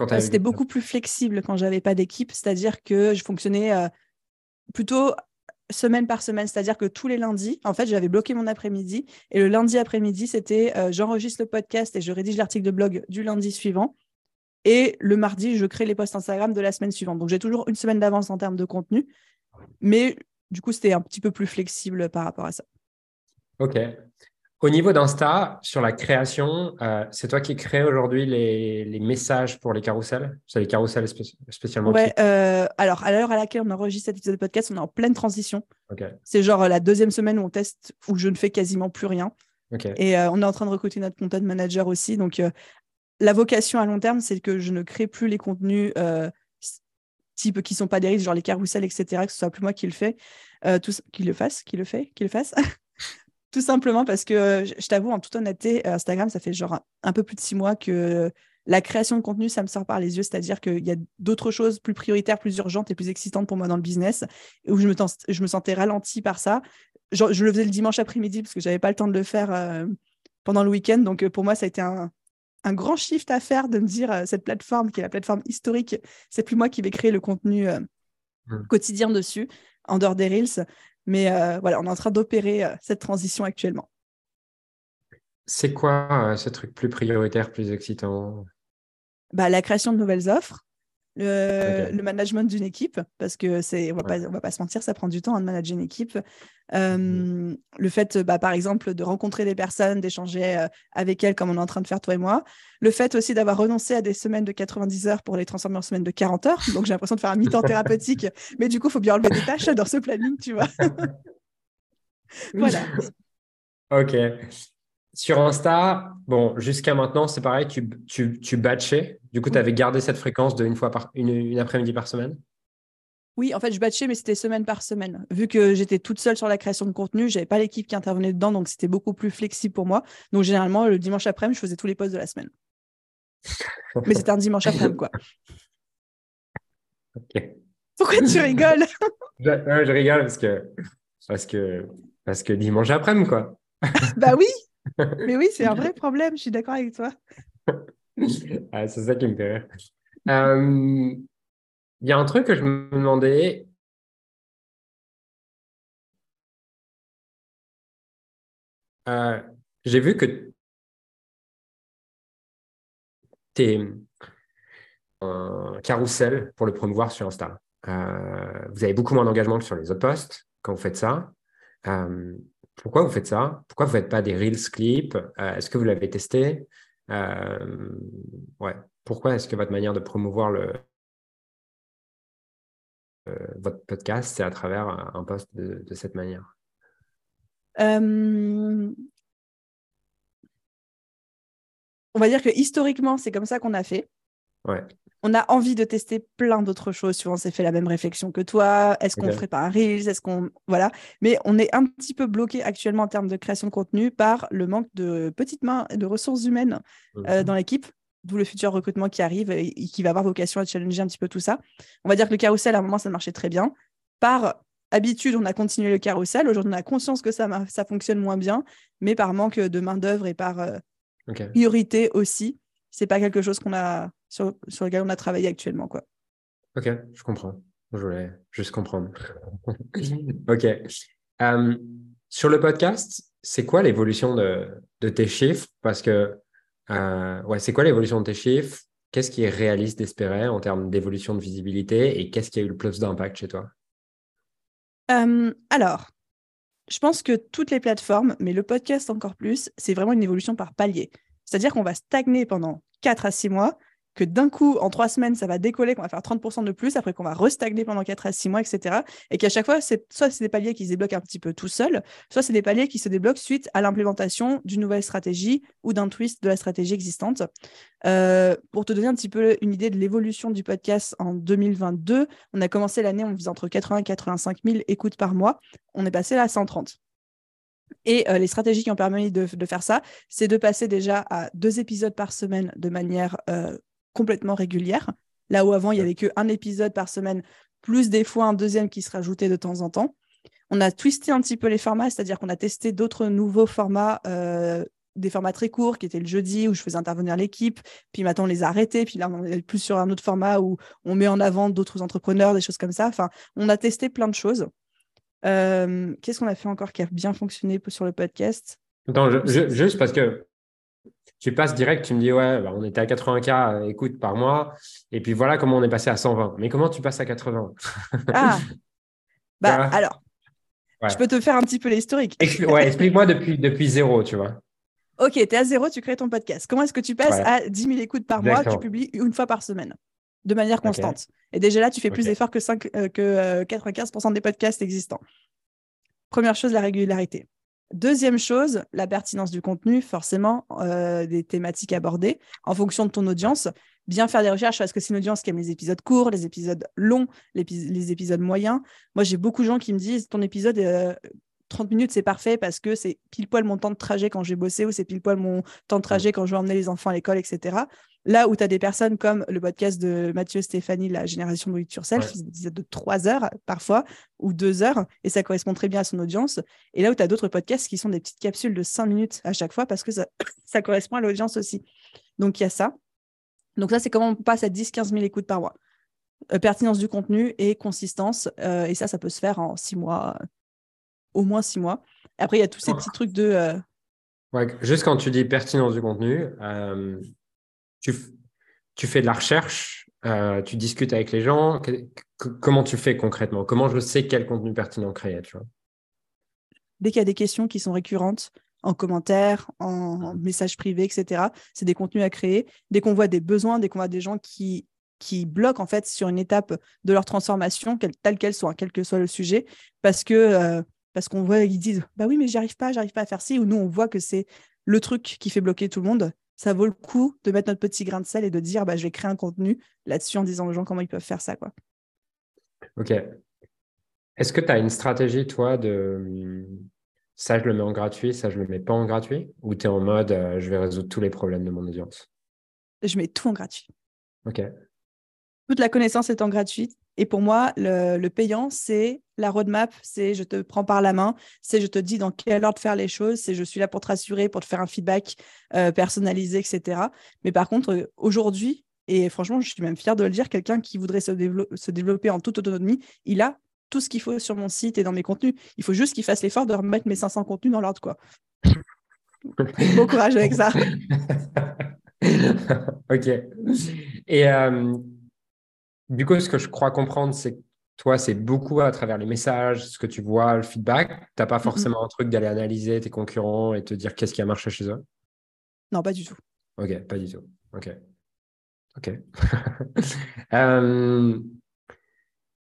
B: Euh, C'était beaucoup plus flexible quand j'avais pas d'équipe, c'est-à-dire que je fonctionnais euh, plutôt semaine par semaine, c'est-à-dire que tous les lundis, en fait, j'avais bloqué mon après-midi et le lundi après-midi, c'était euh, j'enregistre le podcast et je rédige l'article de blog du lundi suivant. Et le mardi, je crée les posts Instagram de la semaine suivante. Donc, j'ai toujours une semaine d'avance en termes de contenu, mais du coup, c'était un petit peu plus flexible par rapport à ça.
A: Ok. Au niveau d'Insta, sur la création, euh, c'est toi qui crée aujourd'hui les, messages pour les carousels? C'est les carousels spécialement
B: Ouais, euh, alors à l'heure à laquelle on enregistre cet épisode de podcast, on est en pleine transition. C'est genre euh, la deuxième semaine où on teste, où je ne fais quasiment plus rien. Et on est en train de recruter notre content manager aussi. Donc la vocation à long terme, c'est que je ne crée plus les contenus type qui sont pas des risques, genre les carousels, etc., que ce soit plus moi qui le fais, tout, qui le fasse, qui le fait, qui le fasse. Tout simplement parce que euh, je t'avoue, en toute honnêteté, euh, Instagram, ça fait genre un, peu plus de six mois que la création de contenu, ça me sort par les yeux. C'est-à-dire qu'il y a d'autres choses plus prioritaires, plus urgentes et plus excitantes pour moi dans le business, où je me, je me sentais ralentie par ça. Je, le faisais le dimanche après-midi parce que j'avais pas le temps de le faire euh, pendant le week-end. Donc pour moi, ça a été un, un grand shift à faire de me dire euh, cette plateforme qui est la plateforme historique, c'est plus moi qui vais créer le contenu euh, hmm. quotidien dessus, en dehors des Reels. Mais euh, voilà, on est en train d'opérer cette transition actuellement.
A: C'est quoi ce truc plus prioritaire, plus excitant?
B: Bah, La création de nouvelles offres, le, management d'une équipe, parce que c'est, on va pas, on va pas se mentir, ça prend du temps hein, de manager une équipe. Mmh le fait, bah, par exemple, de rencontrer des personnes, d'échanger euh, avec elles, comme on est en train de faire toi et moi. Le fait aussi d'avoir renoncé à des semaines de 90 heures pour les transformer en semaines de 40 heures. Donc j'ai l'impression de faire un mi-temps thérapeutique, mais du coup, il faut bien enlever des tâches dans ce planning, tu vois. voilà.
A: Ok. Sur Insta, bon, jusqu'à maintenant, c'est pareil, tu, tu, tu batchais. Du coup, tu avais gardé cette fréquence de une fois par une, une après-midi par semaine?
B: Oui, en fait, je batchais, mais c'était semaine par semaine. Vu que j'étais toute seule sur la création de contenu, j'avais pas l'équipe qui intervenait dedans, donc c'était beaucoup plus flexible pour moi. Donc généralement, le dimanche après-midi, je faisais tous les posts de la semaine. mais c'était un dimanche après-midi, quoi. Pourquoi tu rigoles?
A: Je, je, rigole parce que, parce que, parce que dimanche après-midi, quoi.
B: bah oui, mais oui, c'est un vrai problème, je suis d'accord avec toi.
A: Ah, c'est ça qui me fait rire. Euh, il y a un truc que je me demandais. Euh, j'ai vu que tu es un carrousel pour le promouvoir sur Insta. Euh, vous avez beaucoup moins d'engagement que sur les autres posts quand vous faites ça. Euh, pourquoi vous faites ça? Pourquoi vous ne faites pas des Reels clips? Est-ce que vous l'avez testé? Ouais. Pourquoi est-ce que votre manière de promouvoir le, euh, votre podcast, c'est à travers un post de, cette manière?
B: Euh, On va dire que historiquement, c'est comme ça qu'on a fait.
A: Ouais.
B: On a envie de tester plein d'autres choses. Souvent, c'est fait la même réflexion que toi. Est-ce qu'on ne ferait pas un Reels Est-ce qu'on. Voilà. Mais on est un petit peu bloqué actuellement en termes de création de contenu par le manque de petites mains et de ressources humaines euh, mhm. dans l'équipe d'où le futur recrutement qui arrive et, qui va avoir vocation à challenger un petit peu tout ça. On va dire que le carrousel, à un moment, ça marchait très bien. Par habitude, on a continué le carrousel. Aujourd'hui, on a conscience que ça, ça fonctionne moins bien, mais par manque de main-d'œuvre et par euh, priorité aussi, c'est pas quelque chose qu'on a sur, sur, lequel on a travaillé actuellement. Quoi.
A: Ok, je comprends. Je voulais juste comprendre. ok. Euh, sur le podcast, c'est quoi l'évolution de, de, tes chiffres? Parce que euh, ouais, c'est quoi l'évolution de tes chiffres? Qu'est-ce qui est réaliste d'espérer en termes d'évolution de visibilité et qu'est-ce qui a eu le plus d'impact chez toi?
B: Euh, Alors, je pense que toutes les plateformes, mais le podcast encore plus, c'est vraiment une évolution par palier. C'est-à-dire qu'on va stagner pendant 4 à 6 mois que d'un coup, en trois semaines, ça va décoller, qu'on va faire 30% de plus, après qu'on va restagner pendant 4 à 6 mois, etc. Et qu'à chaque fois, soit c'est des paliers qui se débloquent un petit peu tout seuls, soit c'est des paliers qui se débloquent suite à l'implémentation d'une nouvelle stratégie ou d'un twist de la stratégie existante. Euh, pour te donner un petit peu une idée de l'évolution du podcast en 2022, on a commencé l'année, on faisait entre 80 et 85 000 écoutes par mois. On est passé à 130. Et euh, les stratégies qui ont permis de, faire ça, c'est de passer déjà à deux épisodes par semaine de manière euh, complètement régulière. Là où avant, il n'y avait qu'un épisode par semaine, plus des fois un deuxième qui se rajoutait de temps en temps. On a twisté un petit peu les formats, c'est-à-dire qu'on a testé d'autres nouveaux formats, euh, des formats très courts qui étaient le jeudi où je faisais intervenir l'équipe, puis maintenant on les a arrêtés, puis là on est plus sur un autre format où on met en avant d'autres entrepreneurs, des choses comme ça. Enfin, on a testé plein de choses. Euh, qu'est-ce qu'on a fait encore qui a bien fonctionné sur le podcast?
A: Attends, juste parce que tu passes direct, tu me dis, ouais, bah, on était à 80K euh, écoute par mois, et puis voilà comment on est passé à 120. Mais comment tu passes à 80
B: Ah, bah alors, je peux te faire un petit peu l'historique.
A: ouais, explique-moi depuis, depuis zéro, tu vois.
B: Ok, tu es à zéro, tu crées ton podcast. Comment est-ce que tu passes à 10 000 écoutes par mois, tu publies une fois par semaine, de manière constante Et déjà là, tu fais plus d'efforts que, 5, euh, que 95% euh, des podcasts existants. Première chose, la régularité. Deuxième chose, la pertinence du contenu, forcément, euh, des thématiques abordées en fonction de ton audience. Bien faire des recherches parce que c'est une audience qui aime les épisodes courts, les épisodes longs, les épisodes moyens. Moi, j'ai beaucoup de gens qui me disent ton épisode, 30 minutes, c'est parfait parce que c'est pile poil mon temps de trajet quand j'ai bossé ou c'est pile poil mon temps de trajet quand je vais emmener les enfants à l'école, etc. Là où tu as des personnes comme le podcast de Mathieu Stéphanie, La génération de Yourself, ouais. de 3 heures parfois ou 2 heures et ça correspond très bien à son audience. Et là où tu as d'autres podcasts qui sont des petites capsules de 5 minutes à chaque fois parce que ça, ça correspond à l'audience aussi. Donc, il y a ça. Donc, ça, c'est comment on passe à 10-15 000 écoutes par mois. Euh, pertinence du contenu et consistance. Euh, et ça, ça peut se faire en six mois, au moins six mois. Après, il y a tous ces petits trucs de. Euh,
A: ouais, juste quand tu dis pertinence du contenu, tu, tu, fais de la recherche, tu discutes avec les gens. comment tu fais concrètement? Comment je sais quel contenu pertinent créer tu vois?
B: Dès qu'il y a des questions qui sont récurrentes, en commentaire, en message privé, etc. C'est des contenus à créer. Dès qu'on voit des besoins, dès qu'on voit des gens qui qui bloquent en fait sur une étape de leur transformation, telle qu'elle soit, quel que soit le sujet, parce que euh, parce qu'on voit ils disent bah oui mais j'y arrive pas, j'arrive pas à faire ci, ou nous on voit que c'est le truc qui fait bloquer tout le monde. Ça vaut le coup de mettre notre petit grain de sel et de dire bah je vais créer un contenu là-dessus en disant aux gens comment ils peuvent faire ça quoi.
A: Ok. Est-ce que tu as une stratégie toi de ça je le mets en gratuit, ça je le mets pas en gratuit, ou tu es en mode euh, je vais résoudre tous les problèmes de mon audience?
B: Je mets tout en gratuit.
A: Ok
B: toute la connaissance étant gratuite. Et pour moi, le, payant, c'est la roadmap, c'est je te prends par la main, c'est je te dis dans quelle ordre faire les choses, c'est je suis là pour te rassurer, pour te faire un feedback euh, personnalisé, etc. Mais par contre, euh, aujourd'hui, et franchement, je suis même fière de le dire, quelqu'un qui voudrait se, se développer en toute autonomie, il a tout ce qu'il faut sur mon site et dans mes contenus. Il faut juste qu'il fasse l'effort de remettre mes 500 contenus dans l'ordre. quoi. bon courage avec ça.
A: ok. Et euh, du coup, ce que je crois comprendre, c'est que toi, c'est beaucoup à travers les messages, ce que tu vois, le feedback. Tu n'as pas forcément un truc d'aller analyser tes concurrents et te dire qu'est-ce qui a marché chez eux?
B: Non, pas du tout.
A: Ok, pas du tout. Ok. Ok. Euh,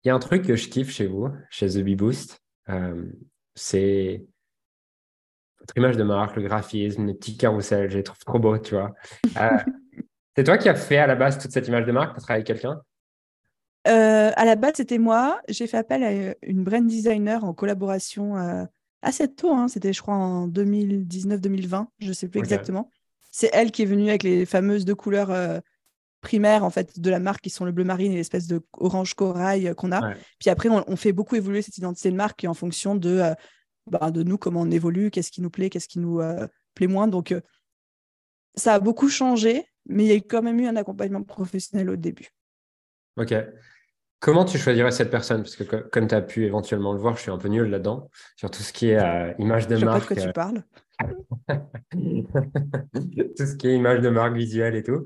A: il y a un truc que je kiffe chez vous, chez The Bee Boost. Euh, c'est votre image de marque, le graphisme, les petits carousels, je les trouve trop beaux, tu vois. Euh, c'est toi qui as fait à la base toute cette image de marque? Tu as travaillé avec quelqu'un?
B: Euh, à la base, c'était moi. J'ai fait appel à une brand designer en collaboration euh, assez tôt. Hein. C'était, je crois, en 2019-2020. Je ne sais plus exactement. C'est elle qui est venue avec les fameuses deux couleurs euh, primaires en fait de la marque qui sont le bleu marine et l'espèce de orange corail qu'on a. Puis après, on, fait beaucoup évoluer cette identité de marque en fonction de, bah, de nous, comment on évolue, qu'est-ce qui nous plaît, qu'est-ce qui nous plaît moins. Donc, ça a beaucoup changé, mais il y a quand même eu un accompagnement professionnel au début.
A: Ok. Comment tu choisirais cette personne? Parce que comme tu as pu éventuellement le voir, je suis un peu nul là-dedans, sur tout ce qui est euh, image de marque.
B: Je sais pas de quoi
A: tu euh, parles. tout ce qui est image de marque visuelle et tout.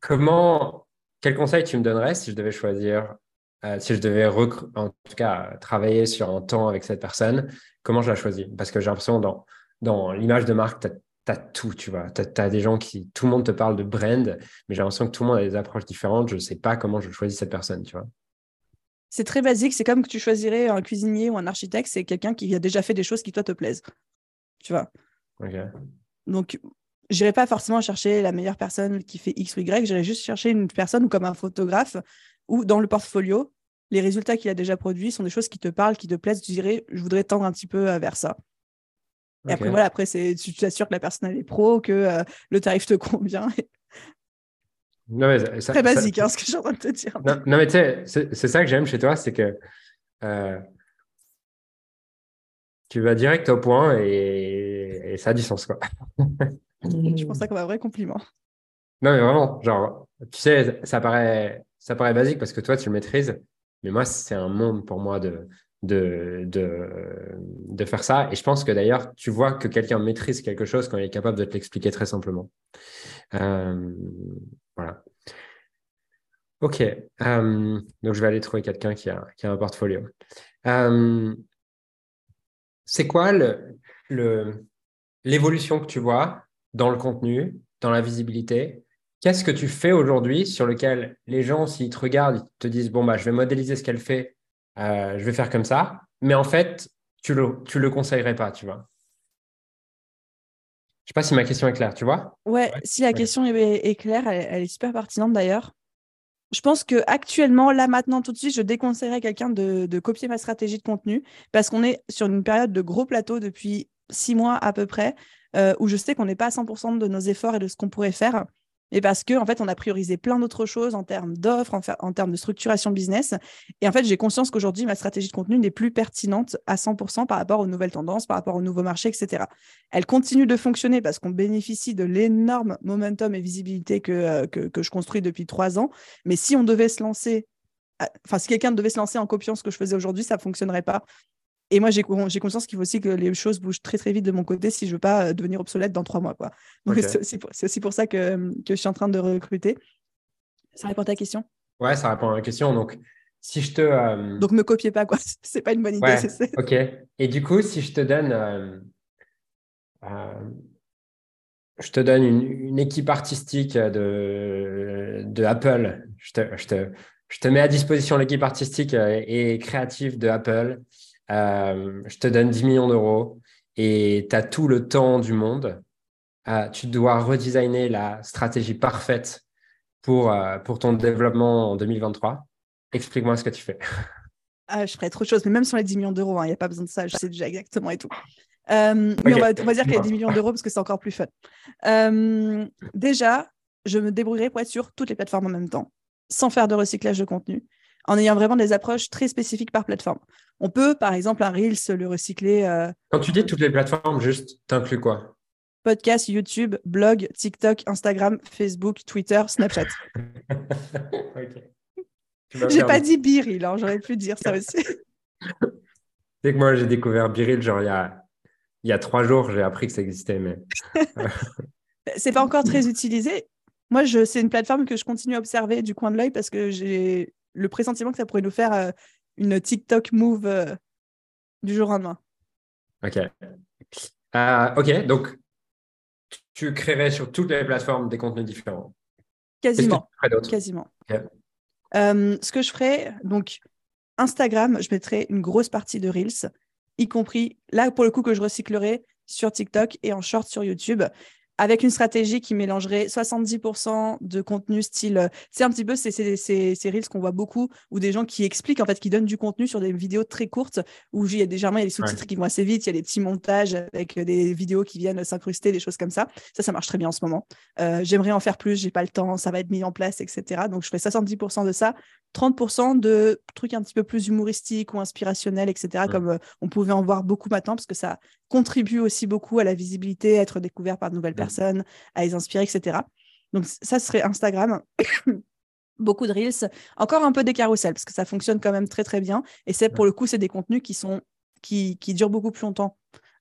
A: Comment, quel conseil tu me donnerais si je devais choisir, euh, si je devais en tout cas travailler sur un temps avec cette personne, comment je la choisis? Parce que j'ai l'impression dans, dans l'image de marque, tu as tout, tu vois. Tu as, des gens qui, tout le monde te parle de brand, mais j'ai l'impression que tout le monde a des approches différentes. Je ne sais pas comment je choisis cette personne, tu vois.
B: C'est très basique. C'est comme que tu choisirais un cuisinier ou un architecte. C'est quelqu'un qui a déjà fait des choses qui, toi, te plaisent. Tu vois? Donc, je n'irai pas forcément chercher la meilleure personne qui fait X ou Y. J'irai juste chercher une personne ou comme un photographe ou dans le portfolio, les résultats qu'il a déjà produits sont des choses qui te parlent, qui te plaisent. Tu dirais, je voudrais tendre un petit peu vers ça. Et après, voilà, après, tu t'assures que la personne est pro, que euh, le tarif te convient. Très basique, hein, ce que suis en train de te dire.
A: Non, mais tu sais, c'est ça que j'aime chez toi, c'est que euh, tu vas direct au point et, ça a du sens. Quoi.
B: je pense ça comme un vrai compliment.
A: Non, mais vraiment, genre, tu sais, ça paraît, ça paraît basique parce que toi, tu le maîtrises, mais moi, c'est un monde pour moi de, de, de, de, faire ça. Et je pense que d'ailleurs, tu vois que quelqu'un maîtrise quelque chose quand il est capable de te l'expliquer très simplement. Euh, Ok. Euh, donc, je vais aller trouver quelqu'un qui a, un portfolio. Euh, c'est quoi l'évolution que tu vois dans le contenu, dans la visibilité? Qu'est-ce que tu fais aujourd'hui sur lequel les gens, s'ils te regardent, ils te disent Bon, bah, je vais modéliser ce qu'elle fait euh, je vais faire comme ça. Mais en fait, tu le, tu le conseillerais pas, tu vois? Je sais pas si ma question est claire, tu vois?
B: Ouais, si la question est, claire, elle, est super pertinente d'ailleurs. Je pense que actuellement, là maintenant, tout de suite, je déconseillerais quelqu'un de, de, copier ma stratégie de contenu parce qu'on est sur une période de gros plateau depuis six mois à peu près, euh, où je sais qu'on n'est pas à 100% de nos efforts et de ce qu'on pourrait faire. Mais parce qu'en en fait, on a priorisé plein d'autres choses en termes d'offres, en, termes de structuration business. Et en fait, j'ai conscience qu'aujourd'hui, ma stratégie de contenu n'est plus pertinente à 100% par rapport aux nouvelles tendances, par rapport aux nouveaux marchés, etc. Elle continue de fonctionner parce qu'on bénéficie de l'énorme momentum et visibilité que, euh, que, que, je construis depuis trois ans. Mais si on devait se lancer, enfin, si quelqu'un devait se lancer en copiant ce que je faisais aujourd'hui, ça ne fonctionnerait pas et moi, j'ai conscience qu'il faut aussi que les choses bougent très, très vite de mon côté si je veux pas euh, devenir obsolète dans trois mois. Quoi. Donc, c'est aussi, pour ça que, que, je suis en train de recruter. Ça répond à ta question?
A: Ouais, ça répond à la question. Donc, si je te. Euh,
B: Donc, me copiez pas, quoi. c'est pas une bonne idée.
A: Ouais, ok. Et du coup, si je te donne. Euh, je te donne une, équipe artistique de, de Apple. Je te, je, te, je te mets à disposition l'équipe artistique et créative de Apple. Euh, je te donne 10 millions d'euros et tu as tout le temps du monde. Euh, tu dois redesigner la stratégie parfaite pour, euh, pour ton développement en 2023. Explique-moi ce que tu fais.
B: Ah, je ferais trop de choses, mais même sur les 10 millions d'euros, il hein, n'y a pas besoin de ça, je sais déjà exactement et tout. Mais on va, on va, dire qu'il y a 10 millions d'euros parce que c'est encore plus fun. déjà, je me débrouillerai pour être sur toutes les plateformes en même temps, sans faire de recyclage de contenu en ayant vraiment des approches très spécifiques par plateforme. On peut, par exemple, un Reels le recycler. Euh,
A: Quand tu dis toutes les plateformes, juste, t'inclus quoi?
B: Podcast, YouTube, blog, TikTok, Instagram, Facebook, Twitter, Snapchat. J'ai pas dit Biril, hein, j'aurais pu dire ça aussi.
A: C'est que moi, j'ai découvert Biril, genre il y a, il y a trois jours, j'ai appris que ça existait, mais.
B: c'est pas encore très utilisé. Moi, c'est une plateforme que je continue à observer du coin de l'œil parce que j'ai le pressentiment que ça pourrait nous faire euh, une TikTok move euh, du jour au lendemain.
A: Ok. Euh, ok, donc tu créerais sur toutes les plateformes des contenus différents.
B: Quasiment. Quasiment. ce que je ferais, donc Instagram, je mettrais une grosse partie de Reels, y compris là pour le coup que je recyclerai sur TikTok et en short sur YouTube avec une stratégie qui mélangerait 70% de contenu style. Euh, c'est un petit peu ces, ces, ces, reels qu'on voit beaucoup, ou des gens qui expliquent, en fait, qui donnent du contenu sur des vidéos très courtes, où il y a déjà il y a des sous-titres qui vont assez vite, il y a des petits montages avec des vidéos qui viennent s'incruster, des choses comme ça. Ça, ça marche très bien en ce moment. Euh, j'aimerais en faire plus, j'ai pas le temps, ça va être mis en place, etc. Donc, je fais 70% de ça, 30% de trucs un petit peu plus humoristiques ou inspirationnels, etc., comme euh, on pouvait en voir beaucoup maintenant, parce que ça contribue aussi beaucoup à la visibilité, à être découvert par de nouvelles personnes, à les inspirer, etc. Donc ça serait Instagram. beaucoup de reels, encore un peu des carousels parce que ça fonctionne quand même très très bien. Et c'est pour le coup, c'est des contenus qui sont qui, qui durent beaucoup plus longtemps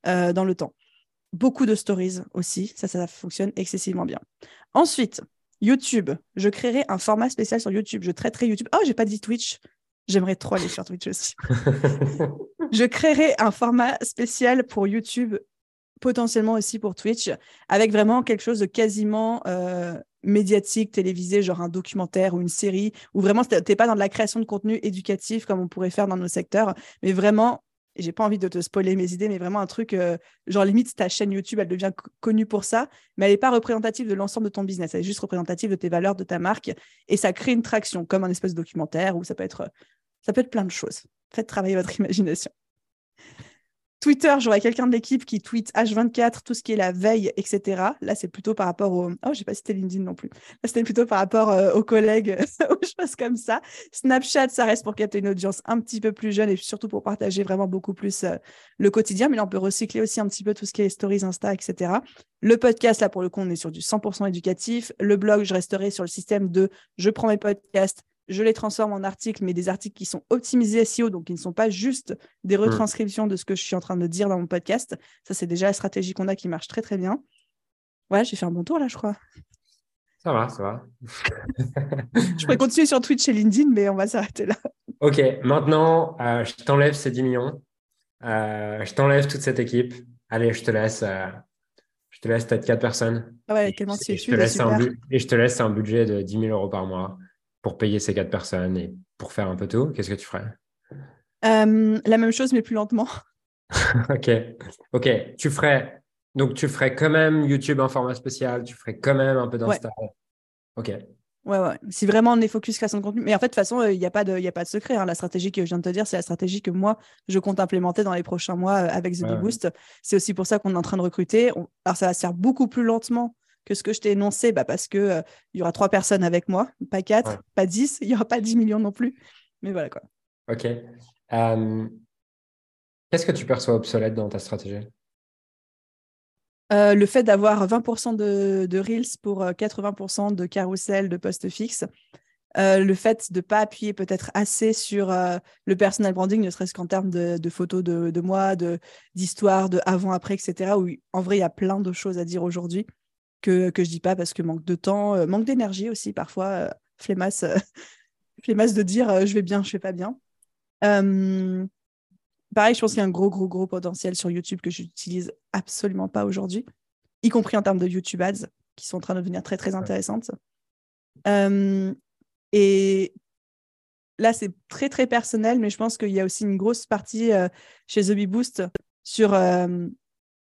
B: euh, dans le temps. Beaucoup de stories aussi, ça, ça fonctionne excessivement bien. Ensuite, YouTube, je créerai un format spécial sur YouTube. Je traiterai YouTube. Oh, j'ai pas dit Twitch. J'aimerais trop aller sur Twitch aussi. je créerai un format spécial pour YouTube, potentiellement aussi pour Twitch, avec vraiment quelque chose de quasiment euh, médiatique, télévisé, genre un documentaire ou une série, où vraiment, tu n'es pas dans de la création de contenu éducatif comme on pourrait faire dans nos secteurs, mais vraiment j'ai pas envie de te spoiler mes idées, mais vraiment un truc, euh, genre limite ta chaîne YouTube, elle devient connue pour ça, mais elle n'est pas représentative de l'ensemble de ton business, elle est juste représentative de tes valeurs, de ta marque, et ça crée une traction, comme un espèce de documentaire, ou ça peut être, ça peut être plein de choses. Faites travailler votre imagination. Twitter, j'aurais quelqu'un de l'équipe qui tweet H24, tout ce qui est la veille, etc. Là, c'est plutôt par rapport au. Oh, j'ai pas cité LinkedIn non plus. Là, c'était plutôt par rapport euh, aux collègues ou choses comme ça. Snapchat, ça reste pour capter une audience un petit peu plus jeune et surtout pour partager vraiment beaucoup plus euh, le quotidien. Mais là, on peut recycler aussi un petit peu tout ce qui est stories, Insta, etc. Le podcast, là, pour le coup, on est sur du 100% éducatif. Le blog, je resterai sur le système de je prends mes podcasts, je les transforme en articles, mais des articles qui sont optimisés SEO, donc qui ne sont pas juste des mmh. retranscriptions de ce que je suis en train de dire dans mon podcast. Ça, c'est déjà la stratégie qu'on a qui marche très, très bien. Ouais, j'ai fait un bon tour là, je crois.
A: Ça va, ça va.
B: je pourrais continuer sur Twitch et LinkedIn, mais on va s'arrêter là.
A: Ok, maintenant, euh, je t'enlève ces 10 millions. Euh, je t'enlève toute cette équipe. Allez, je te laisse. Euh, je te laisse peut-être 4 personnes.
B: Ah ouais, quel
A: et, je te laisse un et je te laisse un budget de 10 000 euros par mois pour payer ces quatre personnes et pour faire un peu tout, qu'est-ce que tu ferais?
B: Euh, La même chose, mais plus lentement.
A: ok, ok. Tu ferais donc tu ferais quand même YouTube en format spécial, tu ferais quand même un peu d'Insta. Ok.
B: Ouais, ouais. Si vraiment on est focus création de contenu. Mais en fait, de toute façon, il n'y a, pas de, a pas de secret. Hein. La stratégie que je viens de te dire, c'est la stratégie que moi, je compte implémenter dans les prochains mois euh, avec The Boost. C'est aussi pour ça qu'on est en train de recruter. Alors, ça va se faire beaucoup plus lentement que ce que je t'ai énoncé, bah, parce que euh, y aura trois personnes avec moi, pas quatre, pas dix, il n'y aura pas dix millions non plus. Mais voilà quoi.
A: Ok. Euh, qu'est-ce que tu perçois obsolète dans ta stratégie?
B: Le fait d'avoir 20% de, de, Reels pour 80% de carousel de posts fixes, euh, le fait de ne pas appuyer peut-être assez sur euh, le personal branding, ne serait-ce qu'en termes de, photos de, de moi, d'histoire, de, avant-après, etc. Où en vrai, il y a plein de choses à dire aujourd'hui que, que je dis pas parce que manque de temps, euh, manque d'énergie aussi, parfois, flemmasse, flemmasse de dire je vais bien, je vais pas bien. pareil, je pense qu'il y a un gros, gros, gros potentiel sur YouTube que j'utilise absolument pas aujourd'hui, y compris en termes de YouTube ads qui sont en train de devenir très, très intéressantes. Et là, c'est très, très personnel, mais je pense qu'il y a aussi une grosse partie euh, chez The Bee Boost sur euh,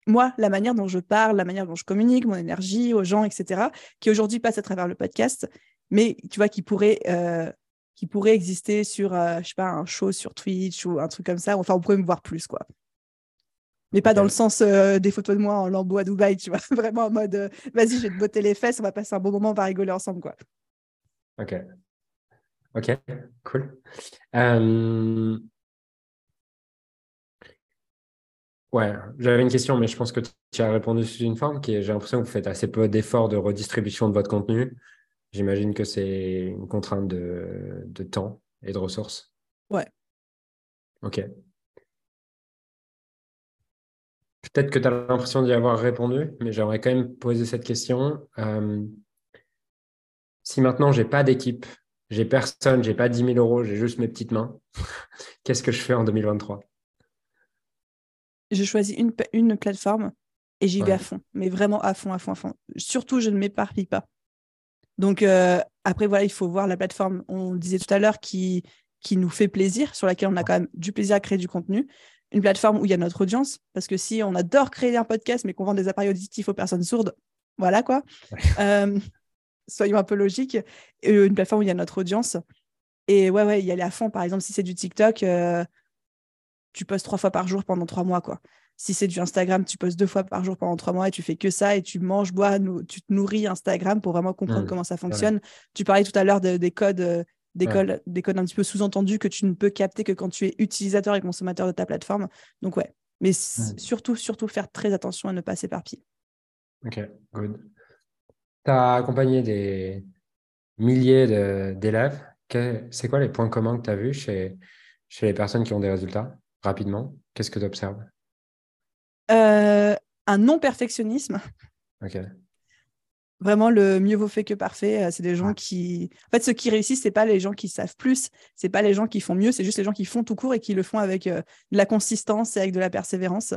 B: moi, la manière dont je parle, la manière dont je communique, mon énergie aux gens, etc., qui aujourd'hui passe à travers le podcast, mais tu vois, qui pourrait, euh, qui pourrait exister sur, je sais pas, un show sur Twitch ou un truc comme ça. Enfin, on pourrait me voir plus, quoi. Mais pas dans le sens des photos de moi en lambeau à Dubaï, tu vois. Vraiment en mode, vas-y, je vais te botter les fesses, on va passer un bon moment, on va rigoler ensemble, quoi.
A: Ok. Ok, cool. Euh, ouais, j'avais une question, mais je pense que tu as répondu sous une forme qui est, j'ai l'impression que vous faites assez peu d'efforts de redistribution de votre contenu. J'imagine que c'est une contrainte de, de temps et de ressources.
B: Ouais.
A: Ok. Peut-être que tu as l'impression d'y avoir répondu, mais j'aimerais quand même poser cette question. Euh, si maintenant j'ai pas d'équipe j'ai personne, j'ai pas 10 000 euros, j'ai juste mes petites mains. Qu'est-ce que je fais en 2023
B: Je choisis une, une plateforme et j'y vais à fond, mais vraiment à fond, à fond, à fond. Surtout, je ne m'éparpille pas. Donc, euh, après, voilà, il faut voir la plateforme, on disait tout à l'heure, qui, qui nous fait plaisir, sur laquelle on a quand même du plaisir à créer du contenu. Une plateforme où il y a notre audience, parce que si on adore créer un podcast, mais qu'on vend des appareils auditifs aux personnes sourdes, voilà quoi. Euh, soyons un peu logiques, euh, une plateforme où il y a notre audience. Et ouais, ouais, y aller à fond. Par exemple, si c'est du TikTok, euh, tu postes trois fois par jour pendant trois mois, quoi. Si c'est du Instagram, tu postes deux fois par jour pendant trois mois et tu fais que ça et tu manges, bois, tu te nourris Instagram pour vraiment comprendre mmh. comment ça fonctionne. Tu parlais tout à l'heure des codes, euh, des, codes, des codes un petit peu sous-entendus que tu ne peux capter que quand tu es utilisateur et consommateur de ta plateforme. Donc ouais, mais mmh. surtout, surtout faire très attention à ne pas s'éparpiller.
A: Ok, good. Tu as accompagné des milliers d'élèves. C'est quoi les points communs que tu as vus chez, chez les personnes qui ont des résultats? Rapidement Qu'est-ce que tu observes
B: euh, Un non-perfectionnisme.
A: Ok.
B: Vraiment, le mieux vaut fait que parfait. Euh, c'est des gens qui. En fait, ceux qui réussissent, c'est pas les gens qui savent plus, c'est pas les gens qui font mieux, c'est juste les gens qui font tout court et qui le font avec euh, de la consistance et avec de la persévérance.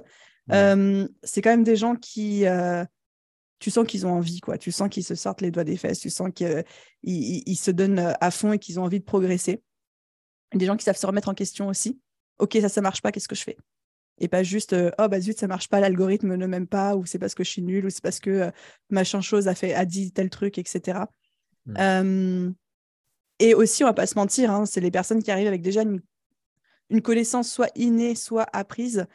B: c'est quand même des gens qui, tu sens qu'ils ont envie, quoi. Tu sens qu'ils se sortent les doigts des fesses, tu sens qu'ils ils, se donnent à fond et qu'ils ont envie de progresser. Des gens qui savent se remettre en question aussi. Ok, ça, ça marche pas, qu'est-ce que je fais? Et pas juste, euh, oh bah zut, ça marche pas, l'algorithme ne m'aime pas, ou c'est parce que je suis nulle, ou c'est parce que euh, machin chose a, fait, a dit tel truc, etc. Mmh. et aussi, on va pas se mentir, hein, c'est les personnes qui arrivent avec déjà une, une connaissance soit innée, soit apprise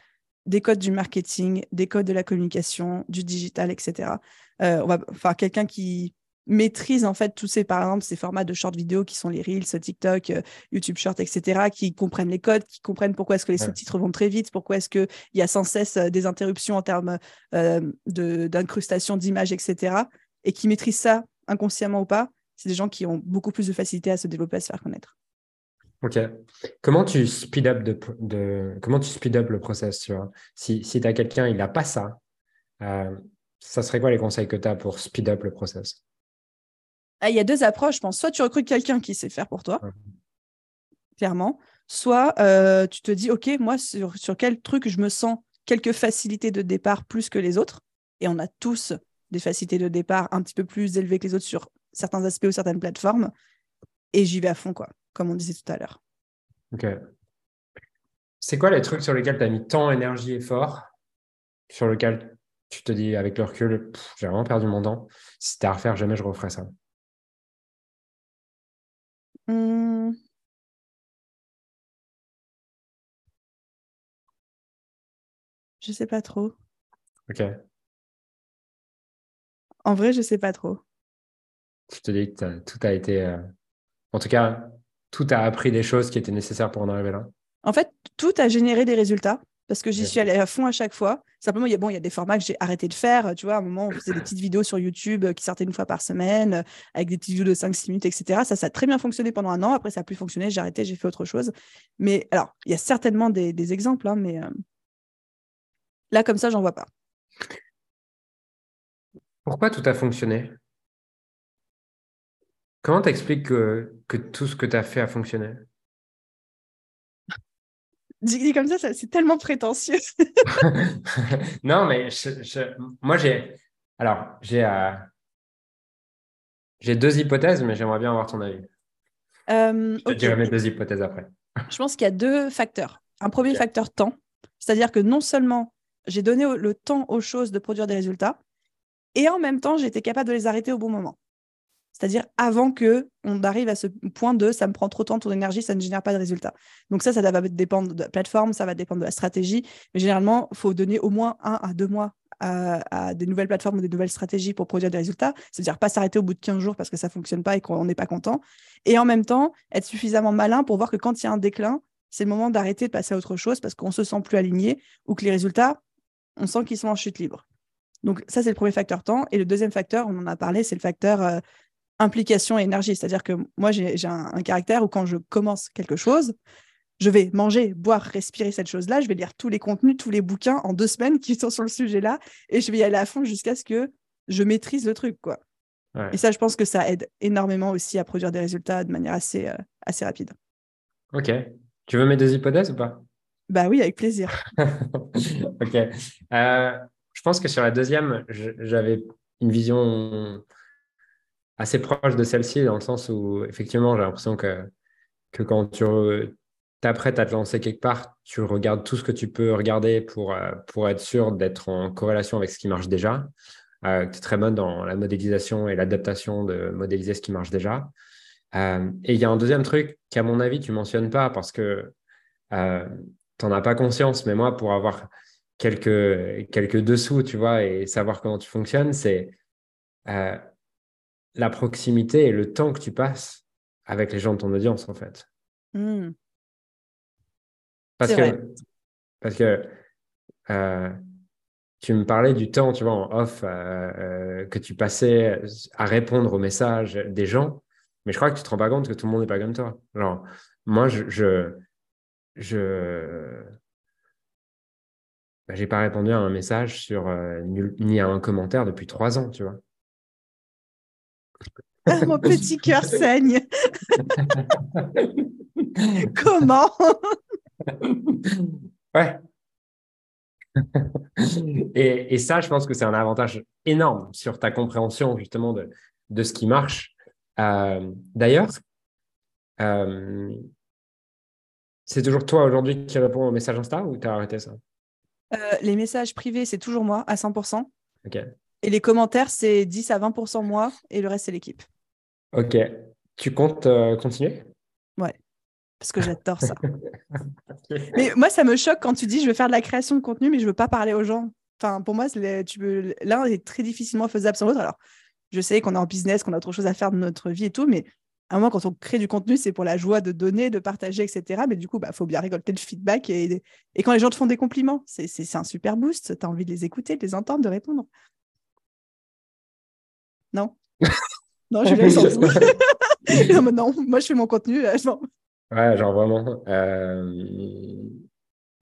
B: des codes du marketing, des codes de la communication, du digital, etc. Euh, on va, enfin, quelqu'un qui maîtrise en fait tous ces, par exemple, ces formats de short vidéo qui sont les Reels, TikTok, euh, YouTube Short, etc., qui comprennent les codes, qui comprennent pourquoi est-ce que les sous-titres vont très vite, pourquoi est-ce qu'il y a sans cesse euh, des interruptions en termes d'incrustation d'images, etc., et qui maîtrisent ça inconsciemment ou pas, c'est des gens qui ont beaucoup plus de facilité à se développer, à se faire connaître.
A: Ok. Comment tu speed up de, comment tu speed up le process, tu vois? Si, si tu as quelqu'un, il n'a pas ça, euh, ça serait quoi les conseils que tu as pour speed up le process?
B: Ah, Il y a deux approches, je pense. Soit tu recrutes quelqu'un qui sait faire pour toi, clairement. Soit euh, tu te dis, OK, moi, sur, sur quel truc je me sens quelques facilités de départ plus que les autres? Et on a tous des facilités de départ un petit peu plus élevées que les autres sur certains aspects ou certaines plateformes. Et j'y vais à fond, quoi comme on disait tout à l'heure.
A: Ok. C'est quoi les trucs sur lesquels tu as mis tant énergie, effort, sur lesquels tu te dis avec le recul, j'ai vraiment perdu mon temps. Si c'était à refaire, jamais je referais ça.
B: Hmm. Je sais pas trop.
A: Ok.
B: En vrai, je sais pas trop.
A: Je te dis que tout a été. euh, En tout cas, tout a appris des choses qui étaient nécessaires pour en arriver là.
B: En fait, tout a généré des résultats parce que j'y suis allée à fond à chaque fois. Simplement, il y a, bon, il y a des formats que j'ai arrêté de faire. Tu vois, à un moment, on faisait des petites vidéos sur YouTube euh, qui sortaient une fois par semaine, euh, avec des petites vidéos de 5-6 minutes, etc. Ça, ça a très bien fonctionné pendant un an. Après, ça n'a plus fonctionné. J'ai arrêté, j'ai fait autre chose. Mais alors, il y a certainement des, exemples, hein, mais euh, là, comme ça, j'en vois pas.
A: Pourquoi tout a fonctionné? Comment t'expliques que, que tout ce que tu as fait a fonctionné?
B: Dit, comme ça, ça- c'est tellement prétentieux.
A: Non, mais je- je- moi, j'ai. Alors, j'ai euh, j'ai deux hypothèses, mais j'aimerais bien avoir ton avis.
B: Euh,
A: Je te
B: ok.
A: dirai mes deux hypothèses après.
B: Je pense qu'il y a deux facteurs. Un premier facteur temps, c'est-à-dire que non seulement j'ai donné le temps aux choses de produire des résultats, et en même temps, été capable de les arrêter au bon moment. C'est-à-dire avant que on arrive à ce point de ça me prend trop de temps, ton énergie, ça ne génère pas de résultats. Donc ça, ça va dépendre de la plateforme, ça va dépendre de la stratégie, mais généralement, il faut donner au moins un à deux mois à, des nouvelles plateformes ou des nouvelles stratégies pour produire des résultats. C'est-à-dire pas s'arrêter au bout de 15 jours parce que ça ne fonctionne pas et qu'on n'est pas content. Et en même temps, être suffisamment malin pour voir que quand il y a un déclin, c'est le moment d'arrêter de passer à autre chose parce qu'on se sent plus aligné ou que les résultats, on sent qu'ils sont en chute libre. Donc ça, c'est le premier facteur temps. Et le deuxième facteur, on en a parlé, c'est le facteur euh, implication et énergie. C'est-à-dire que moi, j'ai un, un caractère où quand je commence quelque chose, je vais manger, boire, respirer cette chose-là. Je vais lire tous les contenus, tous les bouquins en deux semaines qui sont sur le sujet-là. Et je vais y aller à fond jusqu'à ce que je maîtrise le truc. quoi.
A: Ouais.
B: Et ça, je pense que ça aide énormément aussi à produire des résultats de manière assez, euh, assez rapide.
A: Ok. Tu veux mes deux hypothèses ou pas?
B: Bah oui, avec plaisir.
A: Ok. Euh, je pense que sur la deuxième, j'avais une vision assez proche de celle-ci, dans le sens où, effectivement, j'ai l'impression que, que quand tu t'apprêtes à te lancer quelque part, tu regardes tout ce que tu peux regarder pour, euh, pour être sûr d'être en corrélation avec ce qui marche déjà. Euh, tu es très bonne dans la modélisation et l'adaptation de modéliser ce qui marche déjà. Euh, et il y a un deuxième truc qu'à mon avis, tu mentionnes pas parce que euh, tu n'en as pas conscience, mais moi, pour avoir quelques, quelques dessous, tu vois, et savoir comment tu fonctionnes, c'est la proximité et le temps que tu passes avec les gens de ton audience, en fait.
B: Hmm.
A: Parce que,
B: vrai.
A: parce que euh, tu me parlais du temps, tu vois, en off, euh, euh, que tu passais à répondre aux messages des gens, mais je crois que tu te rends pas compte que tout le monde n'est pas comme toi. Genre, moi, je, je, je... bah, j'ai pas répondu à un message sur ni à un commentaire depuis trois ans, tu vois.
B: Mon petit cœur saigne. Comment?
A: Ouais. et, et ça, je pense que c'est un avantage énorme sur ta compréhension justement de, de ce qui marche. Euh, D'ailleurs, euh, c'est toujours toi aujourd'hui qui réponds aux messages Insta ou tu as arrêté ça?
B: Euh, Les messages privés, c'est toujours moi à 100%.
A: Ok.
B: Et les commentaires, c'est 10 à 20% moi et le reste, c'est l'équipe.
A: Ok. Tu comptes euh, continuer?
B: Parce que j'adore ça. Mais moi, ça me choque quand tu dis je veux faire de la création de contenu, mais je veux pas parler aux gens. Enfin, pour moi, l'un est très difficilement faisable sans l'autre. Alors, je sais qu'on est en business, qu'on a autre chose à faire de notre vie et tout, mais à un moment, quand on crée du contenu, c'est pour la joie de donner, de partager, etc. Mais du coup, il bah, faut bien récolter le feedback. Et, et quand les gens te font des compliments, c'est un super boost. Tu as envie de les écouter, de les entendre, de répondre. Non Non, je laisse en tout. non, mais non, moi, je fais mon contenu. euh, non.
A: Ouais, genre vraiment. euh,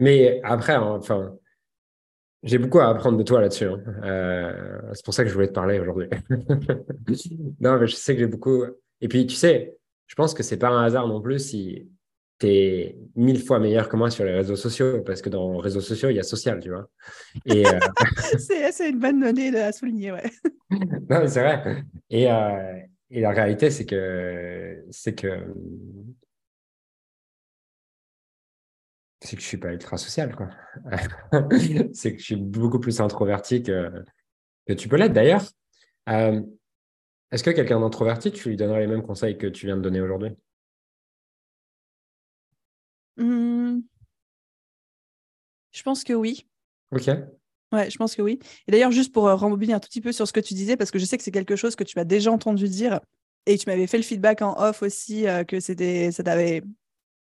A: Mais après, hein, enfin, j'ai beaucoup à apprendre de toi là-dessus. hein. Euh, C'est pour ça que je voulais te parler aujourd'hui. Non, mais je sais que j'ai beaucoup. Et puis, tu sais, je pense que c'est pas un hasard non plus si tu es mille fois meilleur que moi sur les réseaux sociaux, parce que dans les réseaux sociaux, il y a social, tu vois. Et euh,
B: C'est une bonne donnée à souligner, ouais.
A: non, c'est vrai. Et, euh, et la réalité, c'est que c'est que c'est que je suis pas ultra social, quoi. c'est que je suis beaucoup plus introverti que, que tu peux l'être. D'ailleurs, euh, est-ce que quelqu'un d'introverti, tu lui donnerais les mêmes conseils que tu viens de donner aujourd'hui?
B: Hmm. Je pense que oui.
A: Ok.
B: Ouais, je pense que oui. Et d'ailleurs, juste pour rembobiner un tout petit peu sur ce que tu disais, parce que je sais que c'est quelque chose que tu m'as déjà entendu dire et tu m'avais fait le feedback en off aussi que c'était ça t'avait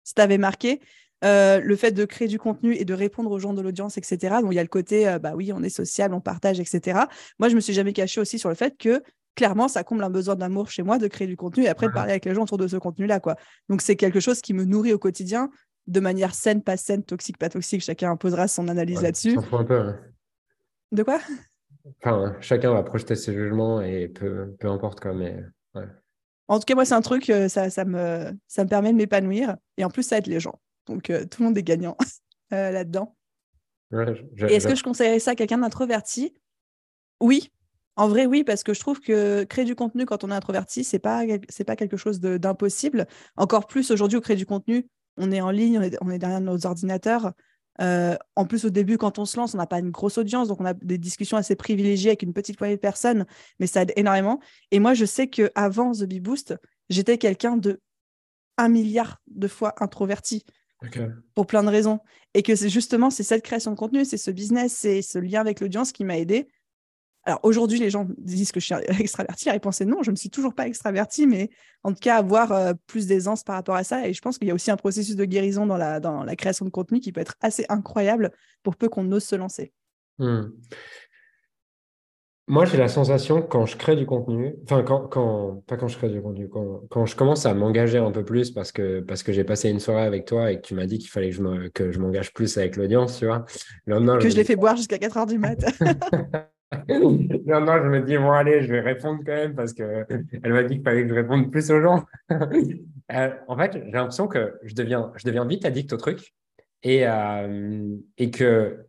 B: ça t'avait marqué. le fait de créer du contenu et de répondre aux gens de l'audience, etc. Donc, il y a le côté, bah oui, on est social, on partage, etc. Moi, je me suis jamais cachée aussi sur le fait que clairement, ça comble un besoin d'amour chez moi de créer du contenu et après de parler avec les gens autour de ce contenu-là. quoi. Donc, c'est quelque chose qui me nourrit au quotidien de manière saine, pas saine, toxique, pas toxique. Chacun imposera son analyse là-dessus.
A: Un peu, hein.
B: De quoi?
A: Enfin, chacun va projeter ses jugements et peu, peu importe quoi, mais
B: En tout cas, moi, c'est un truc, euh, ça, ça, me, ça me permet de m'épanouir et en plus, ça aide les gens. Donc, euh, tout le monde est gagnant euh, là-dedans. et est-ce que je conseillerais ça à quelqu'un d'introverti? Oui, en vrai, oui, parce que je trouve que créer du contenu quand on est introverti, c'est pas c'est pas quelque chose d'impossible. Encore plus aujourd'hui où créer du contenu, on est en ligne, on est, derrière nos ordinateurs. Euh, en plus, au début, quand on se lance, on n'a pas une grosse audience, donc on a des discussions assez privilégiées avec une petite poignée de personnes, mais ça aide énormément. Et moi, je sais que avant The Bee Boost, j'étais quelqu'un de un milliard de fois introverti. Pour plein de raisons. Et que c'est justement c'est cette création de contenu, c'est ce business, c'est ce lien avec l'audience qui m'a aidé alors aujourd'hui, les gens disent que je suis extravertie. La réponse est non, je ne suis toujours pas extravertie, mais en tout cas, avoir euh, plus d'aisance par rapport à ça. Et je pense qu'il y a aussi un processus de guérison dans la, dans la création de contenu qui peut être assez incroyable pour peu qu'on ose se lancer. Hmm.
A: Moi, j'ai la sensation quand je crée du contenu, enfin, quand, quand, pas quand je crée du contenu, quand, quand je commence à m'engager un peu plus parce que, parce que j'ai passé une soirée avec toi et que tu m'as dit qu'il fallait que je m'engage plus avec l'audience, tu vois.
B: que je, l'ai fait boire jusqu'à 4 heures du mat.
A: non, je me dis, bon, allez, je vais répondre quand même parce qu'elle m'a dit qu'il fallait que je réponde plus aux gens. Euh, en fait, j'ai l'impression que je deviens, je deviens vite addict au truc et, euh, et que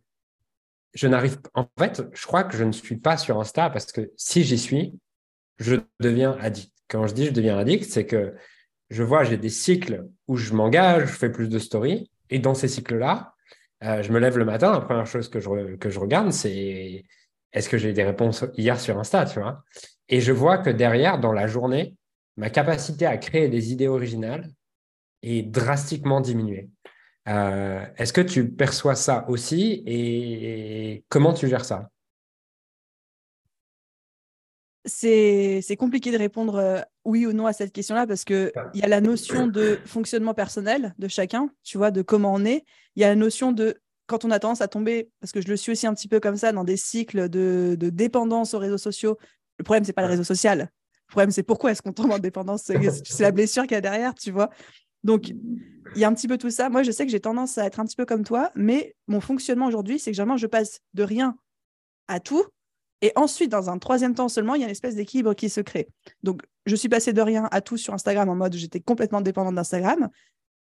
A: je n'arrive En fait, je crois que je ne suis pas sur Insta parce que si j'y suis, je deviens addict. Quand je dis je deviens addict, c'est que je vois, j'ai des cycles où je m'engage, je fais plus de stories et dans ces cycles-là, euh, je me lève le matin, la première chose que je, que je regarde, c'est est-ce que j'ai eu des réponses hier sur Insta, tu vois? Et je vois que derrière, dans la journée, ma capacité à créer des idées originales est drastiquement diminuée. Euh, est-ce que tu perçois ça aussi? Et comment tu gères ça?
B: C'est compliqué de répondre euh, oui ou non à cette question-là parce qu'il y a la notion de fonctionnement personnel de chacun, tu vois, de comment on est. Il y a la notion de quand on a tendance à tomber, parce que je le suis aussi un petit peu comme ça, dans des cycles de, dépendance aux réseaux sociaux, le problème, c'est pas le réseau social. Le problème, c'est pourquoi est-ce qu'on tombe en dépendance? C'est la blessure qu'il y a derrière, tu vois. Donc, il y a un petit peu tout ça. Moi, je sais que j'ai tendance à être un petit peu comme toi, mais mon fonctionnement aujourd'hui, c'est que généralement, je passe de rien à tout. Et ensuite, dans un troisième temps seulement, il y a une espèce d'équilibre qui se crée. Donc, je suis passée de rien à tout sur Instagram en mode j'étais complètement dépendante d'Instagram.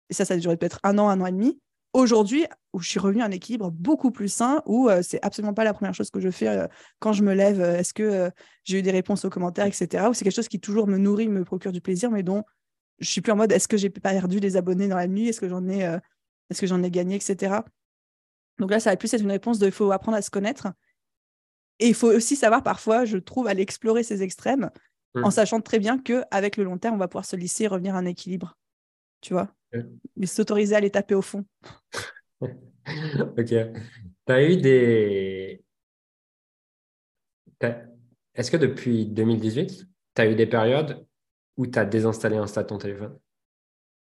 B: Et ça, ça a duré peut-être un an, un an et demi aujourd'hui, où je suis revenue à un équilibre beaucoup plus sain, où euh, c'est absolument pas la première chose que je fais euh, quand je me lève. Euh, est-ce que j'ai eu des réponses aux commentaires, etc. Ou c'est quelque chose qui toujours me nourrit, me procure du plaisir, mais dont je suis plus en mode est-ce que j'ai perdu des abonnés dans la nuit, est-ce que j'en ai, est-ce que j'en ai gagné, etc. Donc là, ça va plus être une réponse de il faut apprendre à se connaître. Et il faut aussi savoir parfois, je trouve, aller explorer ces extrêmes, en mmh. sachant très bien qu'avec le long terme, on va pouvoir se lisser et revenir à un équilibre. Tu vois? Mais s'autoriser à les taper au fond.
A: ok. Tu as eu des. Est-ce que depuis 2018, tu as eu des périodes où tu as désinstallé Insta de ton téléphone?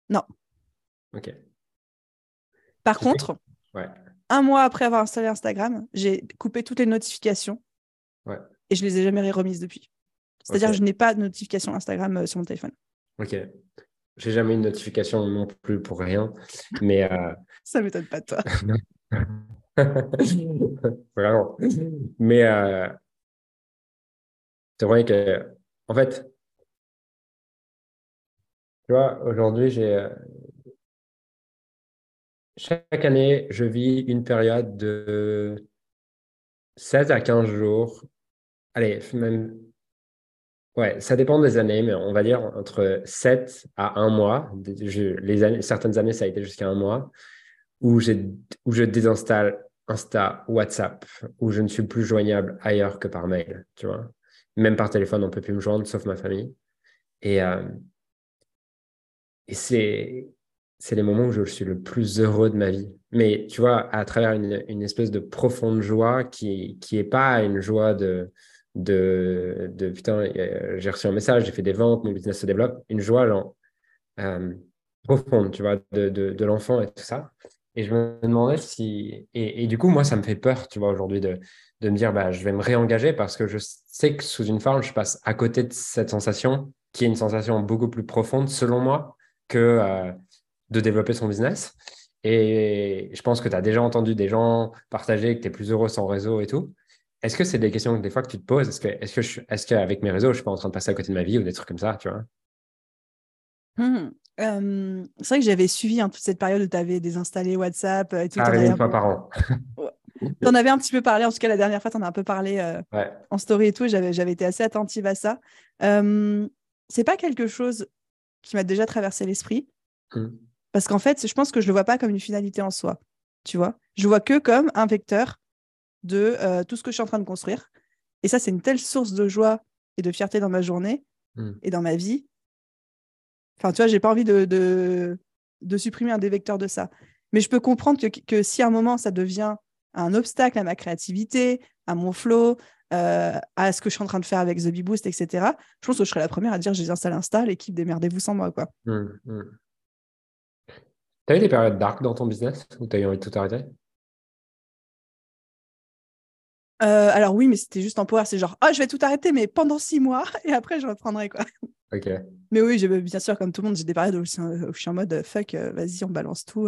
B: Non.
A: Ok.
B: Par contre, un mois après avoir installé Instagram, j'ai coupé toutes les notifications
A: ouais.
B: et je les ai jamais remises depuis. C'est-à-dire que je n'ai pas de notification Instagram euh, sur mon téléphone.
A: Ok. J'ai jamais eu de notification non plus pour rien. Mais euh...
B: ça m'étonne pas de toi.
A: Vraiment. Mais euh... c'est vrai que, en fait, tu vois, aujourd'hui, j'ai. Euh, chaque année, je vis une période de 16 à 15 jours. Allez, même Ouais, ça dépend des années, mais on va dire entre 7 à 1 mois. certaines années, ça a été jusqu'à un mois, où, je désinstalle Insta, WhatsApp, où je ne suis plus joignable ailleurs que par mail, tu vois. Même par téléphone, on ne peut plus me joindre, sauf ma famille. Et, euh, c'est, les moments où je suis le plus heureux de ma vie. Mais tu vois, à travers une, espèce de profonde joie qui qui est pas une joie de de, de putain, euh, j'ai reçu un message, j'ai fait des ventes, mon business se développe, une joie euh, profonde, tu vois, de, de, de l'enfant et tout ça. Et je me demandais si. Et, et, du coup, moi, ça me fait peur, tu vois, aujourd'hui, de, de me dire, bah, je vais me réengager parce que je sais que sous une forme, je passe à côté de cette sensation, qui est une sensation beaucoup plus profonde, selon moi, que euh, de développer son business. Et je pense que tu as déjà entendu des gens partager que tu es plus heureux sans réseau et tout. Est-ce que c'est des questions des fois que tu te poses? Est-ce que, est-ce que est-ce qu'avec mes réseaux, je suis pas en train de passer à côté de ma vie ou des trucs comme ça, tu vois?
B: Mmh. c'est vrai que j'avais suivi hein, toute cette période où tu avais désinstallé WhatsApp et tout.
A: Ah, une fois par an.
B: tu en avais un petit peu parlé, en tout cas la dernière fois, tu en as un peu parlé euh, en story et tout. J'avais, j'avais été assez attentive à ça. Euh, c'est pas quelque chose qui m'a déjà traversé l'esprit. Mmh. Parce qu'en fait, je pense que je le vois pas comme une finalité en soi. Tu vois? Je vois que comme un vecteur de euh, tout ce que je suis en train de construire. Et ça, c'est une telle source de joie et de fierté dans ma journée mmh. et dans ma vie. Enfin, tu vois, j'ai pas envie de, de, supprimer un des vecteurs de ça. Mais je peux comprendre que, que si à un moment ça devient un obstacle à ma créativité, à mon flow, euh, à ce que je suis en train de faire avec The Bee Boost, etc., je pense que je serais la première à dire j'ai installé Insta, l'équipe, démerdez-vous sans moi. quoi.
A: Mmh, mmh. Tu as eu des périodes dark dans ton business où tu as eu envie de tout arrêter?
B: Euh, alors oui, mais c'était juste temporaire. C'est genre, ah, je vais tout arrêter, mais pendant six mois, et après, je reprendrai, quoi.
A: Ok.
B: Mais oui, bien sûr, comme tout le monde, j'ai des périodes où je suis en mode, fuck, euh, vas-y, on balance tout.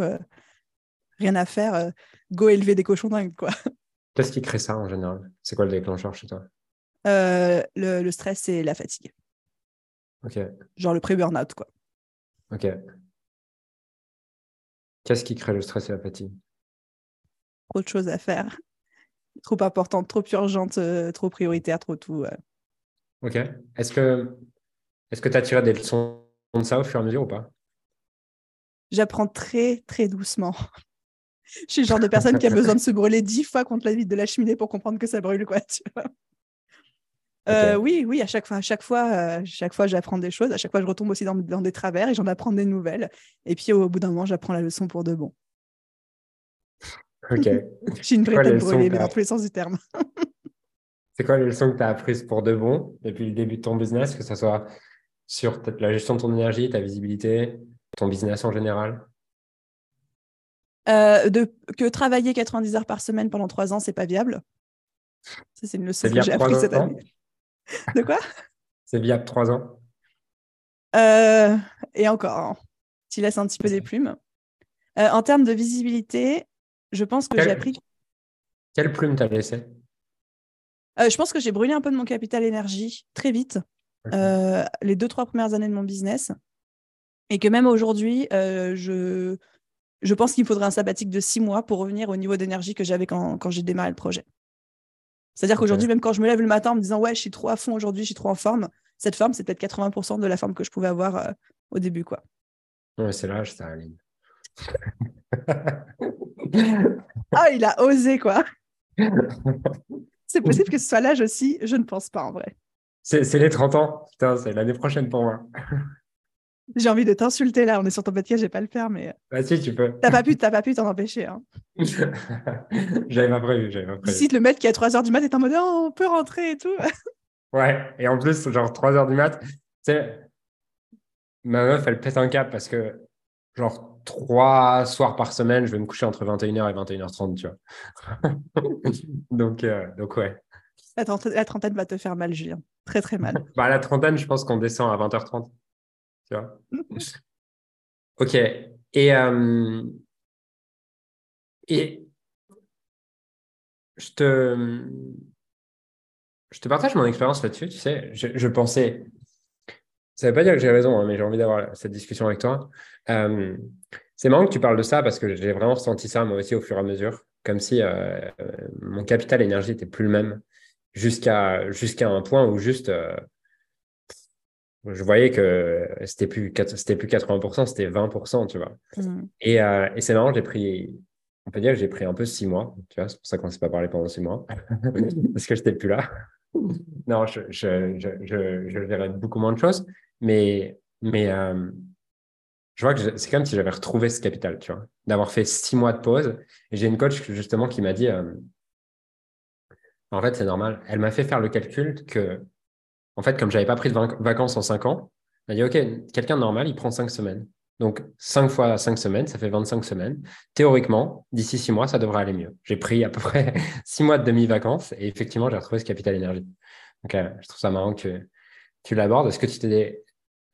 B: rien à faire. go élever des cochons dingues, quoi.
A: Qu'est-ce qui crée ça, en général? C'est quoi le déclencheur chez toi?
B: Le, le, stress et la fatigue.
A: Ok.
B: Genre le pré-burnout, quoi.
A: Ok. Qu'est-ce qui crée le stress et la fatigue?
B: Trop de choses à faire. Trop importante, trop urgente, euh, trop prioritaire, trop tout.
A: Ok. Est-ce que est-ce que tu as tiré des leçons de ça au fur et à mesure ou pas?
B: J'apprends très, très doucement. Je suis le genre de personne qui a besoin de se brûler dix fois contre la vitre de la cheminée pour comprendre que ça brûle, quoi. Tu vois euh, oui, oui, à chaque fois, à chaque fois, euh, chaque fois, j'apprends des choses. À chaque fois, je retombe aussi dans, des travers et j'en apprends des nouvelles. Et puis, au, bout d'un moment, j'apprends la leçon pour de bon.
A: Ok.
B: J'ai une tête brûlée, mais dans tous les sens du terme.
A: C'est quoi les leçons que tu as apprises pour de bon depuis le début de ton business, que ce soit sur la gestion de ton énergie, ta visibilité, ton business en général?
B: Euh, de, Que travailler 90 heures par semaine pendant trois ans, c'est pas viable. Ça, c'est une leçon que j'ai apprise cette année. De quoi?
A: C'est viable trois ans?
B: Euh, et encore, hein. tu laisses un petit peu des plumes. Euh, en termes de visibilité, je pense que j'ai appris.
A: Quelle plume t'as laissé
B: euh, Je pense que j'ai brûlé un peu de mon capital énergie très vite, les deux, trois premières années de mon business. Et que même aujourd'hui, je, je pense qu'il faudrait un sabbatique de six mois pour revenir au niveau d'énergie que j'avais quand, quand j'ai démarré le projet. C'est-à-dire qu'aujourd'hui, même quand je me lève le matin en me disant ouais, je suis trop à fond aujourd'hui, je suis trop en forme, cette forme, c'est peut-être 80% de la forme que je pouvais avoir euh, au début. quoi.
A: Ouais, c'est l'âge, ça, Aline.
B: ah, il a osé, quoi. c'est possible que ce soit l'âge aussi, je ne pense pas en vrai.
A: C'est les 30 ans, putain, c'est l'année prochaine pour moi.
B: J'ai envie de t'insulter là, on est sur ton podcast, je vais pas le faire, mais.
A: Bah si, tu peux.
B: T'as pas pu, t'as pas pu t'en empêcher. Hein.
A: j'avais pas prévu, j'avais pas prévu.
B: Si le mec qui à 3 h du mat est en mode oh, on peut rentrer et tout.
A: ouais, et en plus, genre 3 h du mat, tu sais, ma meuf, elle pète un cap parce que, genre, trois soirs par semaine, je vais me coucher entre 21h et 21h30, tu vois. donc, euh, donc, ouais.
B: La trentaine, la trentaine va te faire mal, Julien. Très, très mal.
A: bah, la trentaine, je pense qu'on descend à 20h30. Tu vois ok. Et, euh, et je te, je te partage mon expérience là-dessus. Tu sais, je, pensais, ça ne veut pas dire que j'ai raison, hein, mais j'ai envie d'avoir cette discussion avec toi. Euh, c'est marrant que tu parles de ça parce que j'ai vraiment ressenti ça moi aussi au fur et à mesure, comme si euh, mon capital énergie n'était plus le même jusqu'à jusqu'à un point où juste je voyais que c'était plus, c'était plus 80%, c'était 20%, tu vois. Mm. Et, euh, et c'est marrant, j'ai pris, on peut dire que j'ai pris un peu six mois, tu vois, c'est pour ça qu'on ne s'est pas parlé pendant six mois, parce que je n'étais plus là. non, je, je, je, je, je, beaucoup moins de choses, mais, mais, euh, je vois que c'est comme si j'avais retrouvé ce capital, tu vois, d'avoir fait six mois de pause. J'ai une coach justement qui m'a dit, euh, en fait, c'est normal. Elle m'a fait faire le calcul que, en fait, comme j'avais pas pris de vacances en cinq ans, elle m'a dit, OK, quelqu'un normal, il prend cinq semaines. Donc, cinq fois cinq semaines, ça fait 25 semaines. Théoriquement, d'ici six mois, ça devrait aller mieux. J'ai pris à peu près six mois de demi-vacances et effectivement, j'ai retrouvé ce capital énergie. Donc, euh, je trouve ça marrant que tu l'abordes. Est-ce que tu t'es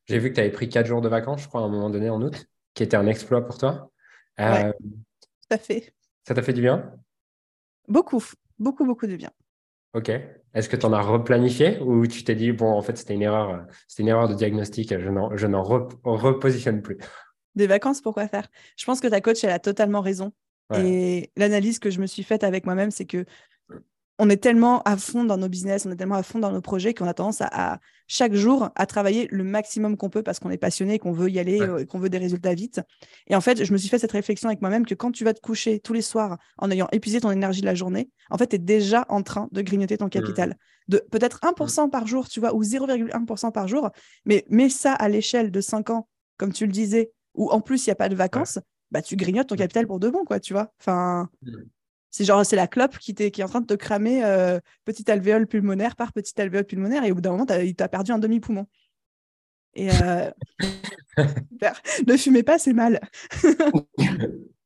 A: j'ai vu que tu avais pris quatre jours de vacances, je crois, à un moment donné en août, qui était un exploit pour toi.
B: Euh, tout à fait.
A: Ça t'a fait du bien?
B: Beaucoup, beaucoup, beaucoup de bien.
A: Ok. Est-ce que tu en as replanifié ou tu t'es dit, bon, en fait, c'était une erreur, c'était une erreur de diagnostic, je n'en repositionne plus?
B: Des vacances, pourquoi faire? Je pense que ta coach, elle a totalement raison. Et l'analyse que je me suis faite avec moi-même, c'est que on est tellement à fond dans nos business, on est tellement à fond dans nos projets qu'on a tendance à, chaque jour à travailler le maximum qu'on peut parce qu'on est passionné, qu'on veut y aller, euh, qu'on veut des résultats vite. Et en fait, je me suis fait cette réflexion avec moi-même que quand tu vas te coucher tous les soirs en ayant épuisé ton énergie de la journée, en fait, tu es déjà en train de grignoter ton capital. Mmh. De peut-être 1% mmh. par jour, tu vois, ou 0,1% par jour, mais mets ça à l'échelle de 5 ans, comme tu le disais, où en plus il n'y a pas de vacances, bah, tu grignotes ton mmh. capital pour de bon, quoi, tu vois. Enfin, c'est genre, c'est la clope qui, qui est en train de te cramer euh, petit alvéole pulmonaire par petit alvéole pulmonaire. Et au bout d'un moment, il t'a perdu un demi-poumon. Et euh... ne fumez pas, c'est mal.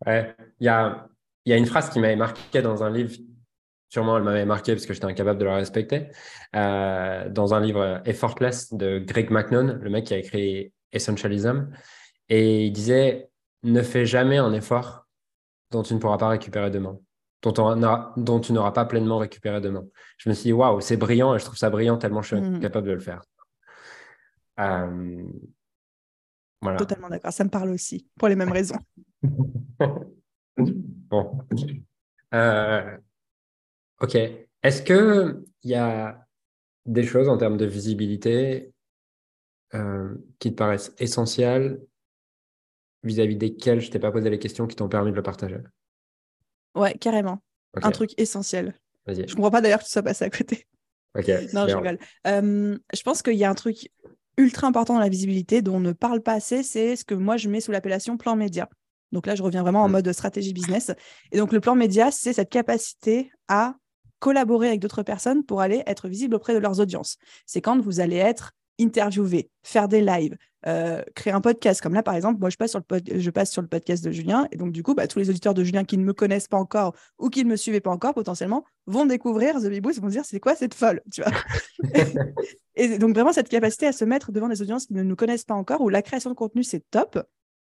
A: ouais, il y a, y a une phrase qui m'avait marqué dans un livre. Sûrement, elle m'avait marqué parce que j'étais incapable de la respecter. Euh, dans un livre Effortless de Greg McNone, le mec qui a écrit Essentialism. Et il disait Ne fais jamais un effort dont tu ne pourras pas récupérer demain dont, tu n'auras pas pleinement récupéré demain. Je me suis dit, waouh, c'est brillant et je trouve ça brillant tellement je suis mm. capable de le faire. Euh,
B: Totalement d'accord, ça me parle aussi, pour les mêmes raisons.
A: bon. Euh, ok. Est-ce qu'il y a des choses en termes de visibilité euh, qui te paraissent essentielles vis-à-vis desquelles je t'ai pas posé les questions qui t'ont permis de le partager?
B: Ouais, carrément. Un truc essentiel. Je ne comprends pas d'ailleurs que tu sois passé à côté.
A: Ok.
B: non, je rigole. je pense qu'il y a un truc ultra important dans la visibilité dont on ne parle pas assez, c'est ce que moi je mets sous l'appellation plan média. Donc là, je reviens vraiment en mm. mode stratégie business. Et donc le plan média, c'est cette capacité à collaborer avec d'autres personnes pour aller être visible auprès de leurs audiences. C'est quand vous allez être interviewer, faire des lives, euh, créer un podcast. Comme là, par exemple, moi, je passe sur le, je passe sur le podcast de Julien. Et donc, du coup, bah, tous les auditeurs de Julien qui ne me connaissent pas encore ou qui ne me suivaient pas encore, potentiellement, vont découvrir The Big Boost, vont se dire, c'est quoi cette folle tu vois? Et donc, vraiment, cette capacité à se mettre devant des audiences qui ne nous connaissent pas encore, où la création de contenu, c'est top,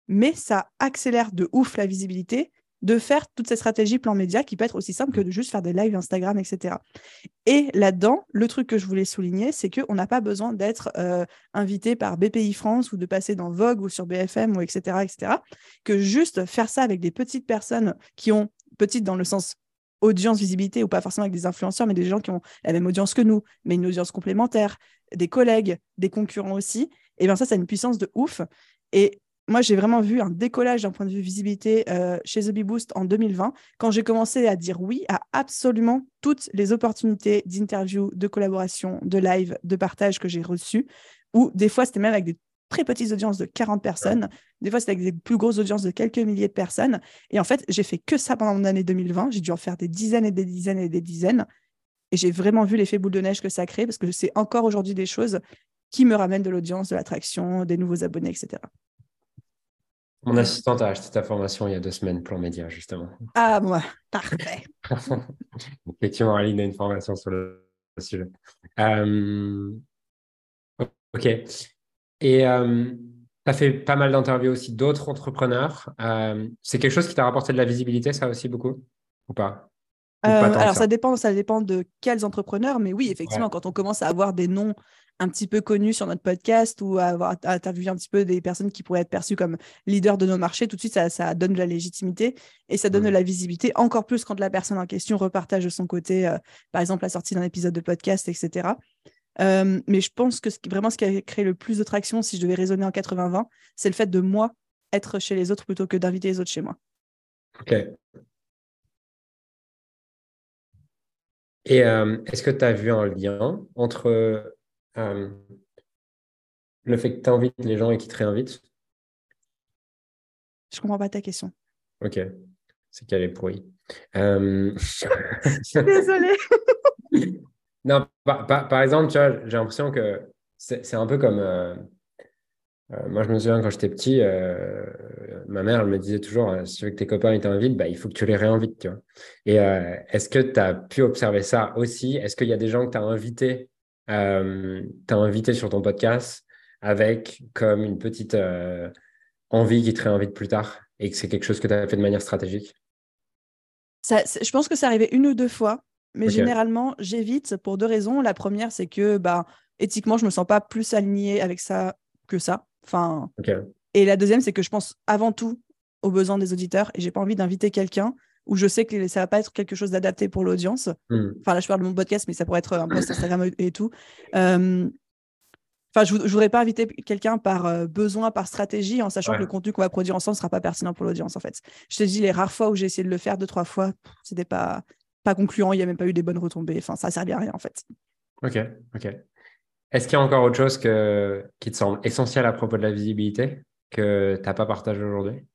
B: mais ça accélère de ouf la visibilité de faire toute cette stratégie plan média qui peut être aussi simple que de juste faire des lives Instagram, etc. Et là-dedans, le truc que je voulais souligner, c'est qu'on n'a pas besoin d'être euh, invité par BPI France ou de passer dans Vogue ou sur BFM ou etc., etc. Que juste faire ça avec des petites personnes qui ont, petites dans le sens audience, visibilité, ou pas forcément avec des influenceurs, mais des gens qui ont la même audience que nous, mais une audience complémentaire, des collègues, des concurrents aussi, et bien ça, ça a une puissance de ouf. Et moi, j'ai vraiment vu un décollage d'un point de vue visibilité euh, chez The Bee Boost en 2020, quand j'ai commencé à dire oui à absolument toutes les opportunités d'interview, de collaboration, de live, de partage que j'ai reçues, ou des fois, c'était même avec des très petites audiences de 40 personnes, des fois, c'était avec des plus grosses audiences de quelques milliers de personnes. Et en fait, j'ai fait que ça pendant mon année 2020. J'ai dû en faire des dizaines et des dizaines et des dizaines. Et j'ai vraiment vu l'effet boule de neige que ça crée, parce que c'est encore aujourd'hui des choses qui me ramènent de l'audience, de l'attraction, des nouveaux abonnés, etc.
A: Mon assistante a acheté ta formation il y a deux semaines, plan média, justement.
B: Ah, moi, parfait.
A: Effectivement, Aline a une formation sur le sujet. Euh, ok. Et euh, tu as fait pas mal d'interviews aussi d'autres entrepreneurs. Euh, c'est quelque chose qui t'a rapporté de la visibilité, ça aussi, beaucoup? Ou pas,
B: alors, ça? dépend, ça dépend de quels entrepreneurs, mais oui, effectivement, quand on commence à avoir des noms un petit peu connus sur notre podcast ou à avoir interviewé un petit peu des personnes qui pourraient être perçues comme leaders de nos marchés, tout de suite, ça, donne de la légitimité et ça donne de la visibilité, encore plus quand la personne en question repartage de son côté, euh, par exemple, la sortie d'un épisode de podcast, etc. Euh, mais je pense que vraiment ce qui a créé le plus de traction, si je devais raisonner en 80-20, c'est le fait de moi être chez les autres plutôt que d'inviter les autres chez moi.
A: Ok. Et euh, est-ce que tu as vu un lien entre euh, le fait que tu invites les gens et qu'ils te réinvitent
B: Je comprends pas ta question.
A: Ok, c'est qu'elle est pourrie. Euh...
B: Désolée.
A: non, par, par, par, exemple, tu vois, j'ai l'impression que c'est un peu comme. Euh, euh, moi, je me souviens quand j'étais petit, ma mère elle me disait toujours si tu veux que tes copains t'invitent, bah, il faut que tu les réinvites. Tu vois. Et est-ce que tu as pu observer ça aussi? Est-ce qu'il y a des gens que tu as invités, euh, as invité sur ton podcast avec comme une petite envie qu'ils te réinvitent plus tard et que c'est quelque chose que tu as fait de manière stratégique?
B: Ça, Je pense que c'est arrivé une ou deux fois, mais okay. généralement, j'évite pour deux raisons. La première, c'est que bah, éthiquement, je me sens pas plus alignée avec ça que ça. Enfin,
A: okay.
B: Et la deuxième, c'est que je pense avant tout aux besoins des auditeurs et j'ai pas envie d'inviter quelqu'un où je sais que ça va pas être quelque chose d'adapté pour l'audience.
A: Mm.
B: Enfin, là, je parle de mon podcast, mais ça pourrait être un post Instagram et tout. Euh... Enfin, je, je voudrais pas inviter quelqu'un par euh, besoin, par stratégie, en sachant
A: Ouais.
B: que le contenu qu'on va produire ensemble sera pas pertinent pour l'audience, en fait. Je te dis, les rares fois où j'ai essayé de le faire deux, trois fois, c'était pas, pas concluant, il y a même pas eu des bonnes retombées. Enfin, ça servait à rien, en fait.
A: Ok, ok. Est-ce qu'il y a encore autre chose que, qui te semble essentiel à propos de la visibilité que tu n'as pas partagé aujourd'hui?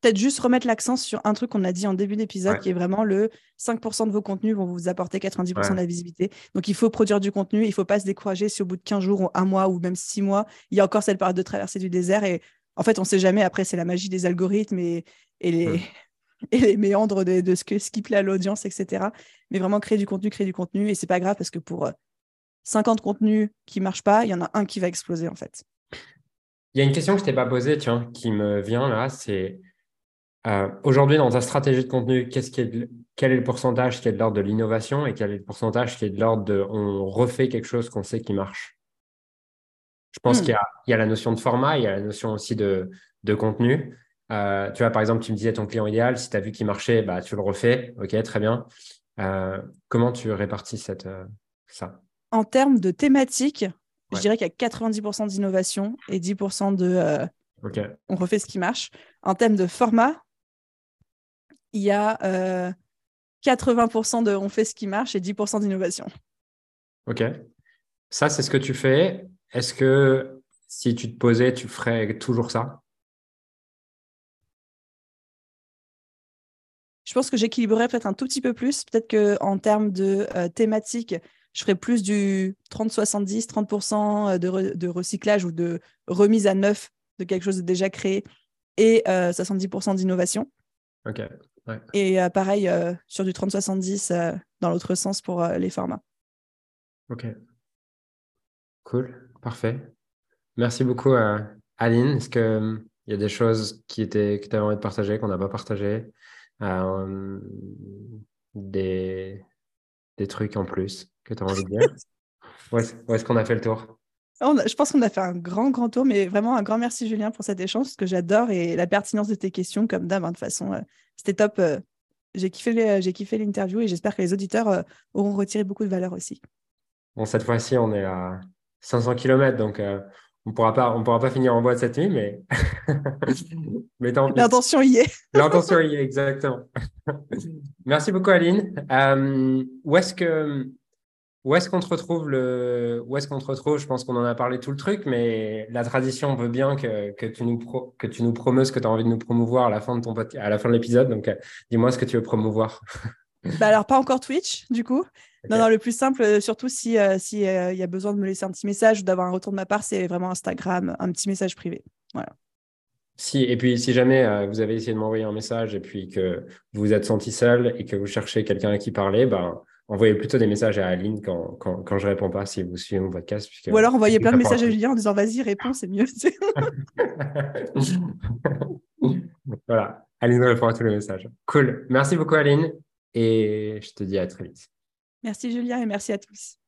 B: Peut-être juste remettre l'accent sur un truc qu'on a dit en début d'épisode,
A: Ouais.
B: qui est vraiment le 5% de vos contenus vont vous apporter 90%
A: Ouais.
B: de la visibilité. Donc, il faut produire du contenu, il ne faut pas se décourager si au bout de 15 jours, ou un mois, ou même 6 mois, il y a encore cette période de traversée du désert. Et en fait, on ne sait jamais. Après, c'est la magie des algorithmes et, et les, et les méandres de, de ce, que, ce qui plaît à l'audience, etc. Mais vraiment, créer du contenu, créer du contenu. Et c'est pas grave parce que pour euh, 50 contenus qui ne marchent pas, il y en a un qui va exploser, en fait.
A: Il y a une question que je t'ai pas posée, vois, qui me vient là, c'est euh, aujourd'hui dans ta stratégie de contenu, qu'est-ce qui est de- quel est le pourcentage qui est de l'ordre de l'innovation et quel est le pourcentage qui est de l'ordre de on refait quelque chose qu'on sait qui marche? Je pense
B: Hmm.
A: qu'il y a, il y a la notion de format, il y a la notion aussi de, de contenu. Euh, tu vois, par exemple, tu me disais ton client idéal, si tu as vu qu'il marchait, bah, tu le refais. Ok, très bien. Euh, comment tu répartis cette, ça?
B: En termes de thématique, je dirais qu'il y a 90% d'innovation et 10% de on refait ce qui marche. En termes de format, il y a euh, 80% de on fait ce qui marche et 10% d'innovation.
A: ok. Ça, c'est ce que tu fais. Est-ce que si tu te posais, tu ferais toujours ça?
B: Je pense que j'équilibrerais peut-être un tout petit peu plus. Peut-être qu'en termes de euh, thématique, je ferais plus du 30-70, 30% de, re- de recyclage ou de remise à neuf de quelque chose de déjà créé et euh, 70% d'innovation.
A: Ok.
B: Et euh, pareil, euh, sur du 30-70 euh, dans l'autre sens pour les formats.
A: Ok. Cool. Parfait. Merci beaucoup, euh, Aline. Est-ce qu'il y a des choses qui étaient, que tu avais envie de partager, qu'on n'a pas partagé des, des trucs en plus que tu as envie de dire? Où est-ce, où est-ce qu'on a fait le tour?
B: On a- je pense qu'on a fait un grand, grand tour, mais vraiment un grand merci, Julien, pour cet échange, parce que j'adore et la pertinence de tes questions, comme d'hab, hein, de toute façon, euh, c'était top. euh, j'ai kiffé, les- j'ai kiffé l'interview et j'espère que les auditeurs euh, auront retiré beaucoup de valeur aussi.
A: Bon, cette fois-ci, on est à 500 km, donc on pourra pas, on pourra pas finir en boîte cette nuit, mais, mais.
B: L'intention y est.
A: L'intention y est, exactement. Merci beaucoup, Aline. Où est-ce que, où est-ce qu'on te retrouve le, où est-ce qu'on te retrouve? Je pense qu'on en a parlé tout le truc, mais la tradition veut bien que, que tu nous pro- que tu nous promeuses ce que tu as envie de nous promouvoir à la fin de ton à la fin de l'épisode. Donc, euh, dis-moi ce que tu veux promouvoir.
B: Bah alors, pas encore Twitch, du coup. Non, non, le plus simple, euh, surtout si il si, euh, y a besoin de me laisser un petit message ou d'avoir un retour de ma part, c'est vraiment Instagram, un petit message privé.
A: Si, et puis, si jamais euh, vous avez essayé de m'envoyer un message et puis que vous vous êtes senti seul et que vous cherchez quelqu'un à qui parler, ben, envoyez plutôt des messages à Aline quand, quand, quand je réponds pas si vous suivez mon podcast. Puisque...
B: Ou alors envoyer plein de messages à Julien en disant vas-y, réponds, c'est mieux.
A: voilà, Aline répond à tous les messages. Cool. Merci beaucoup, Aline. Et je te dis à très vite.
B: merci Julien et merci à tous.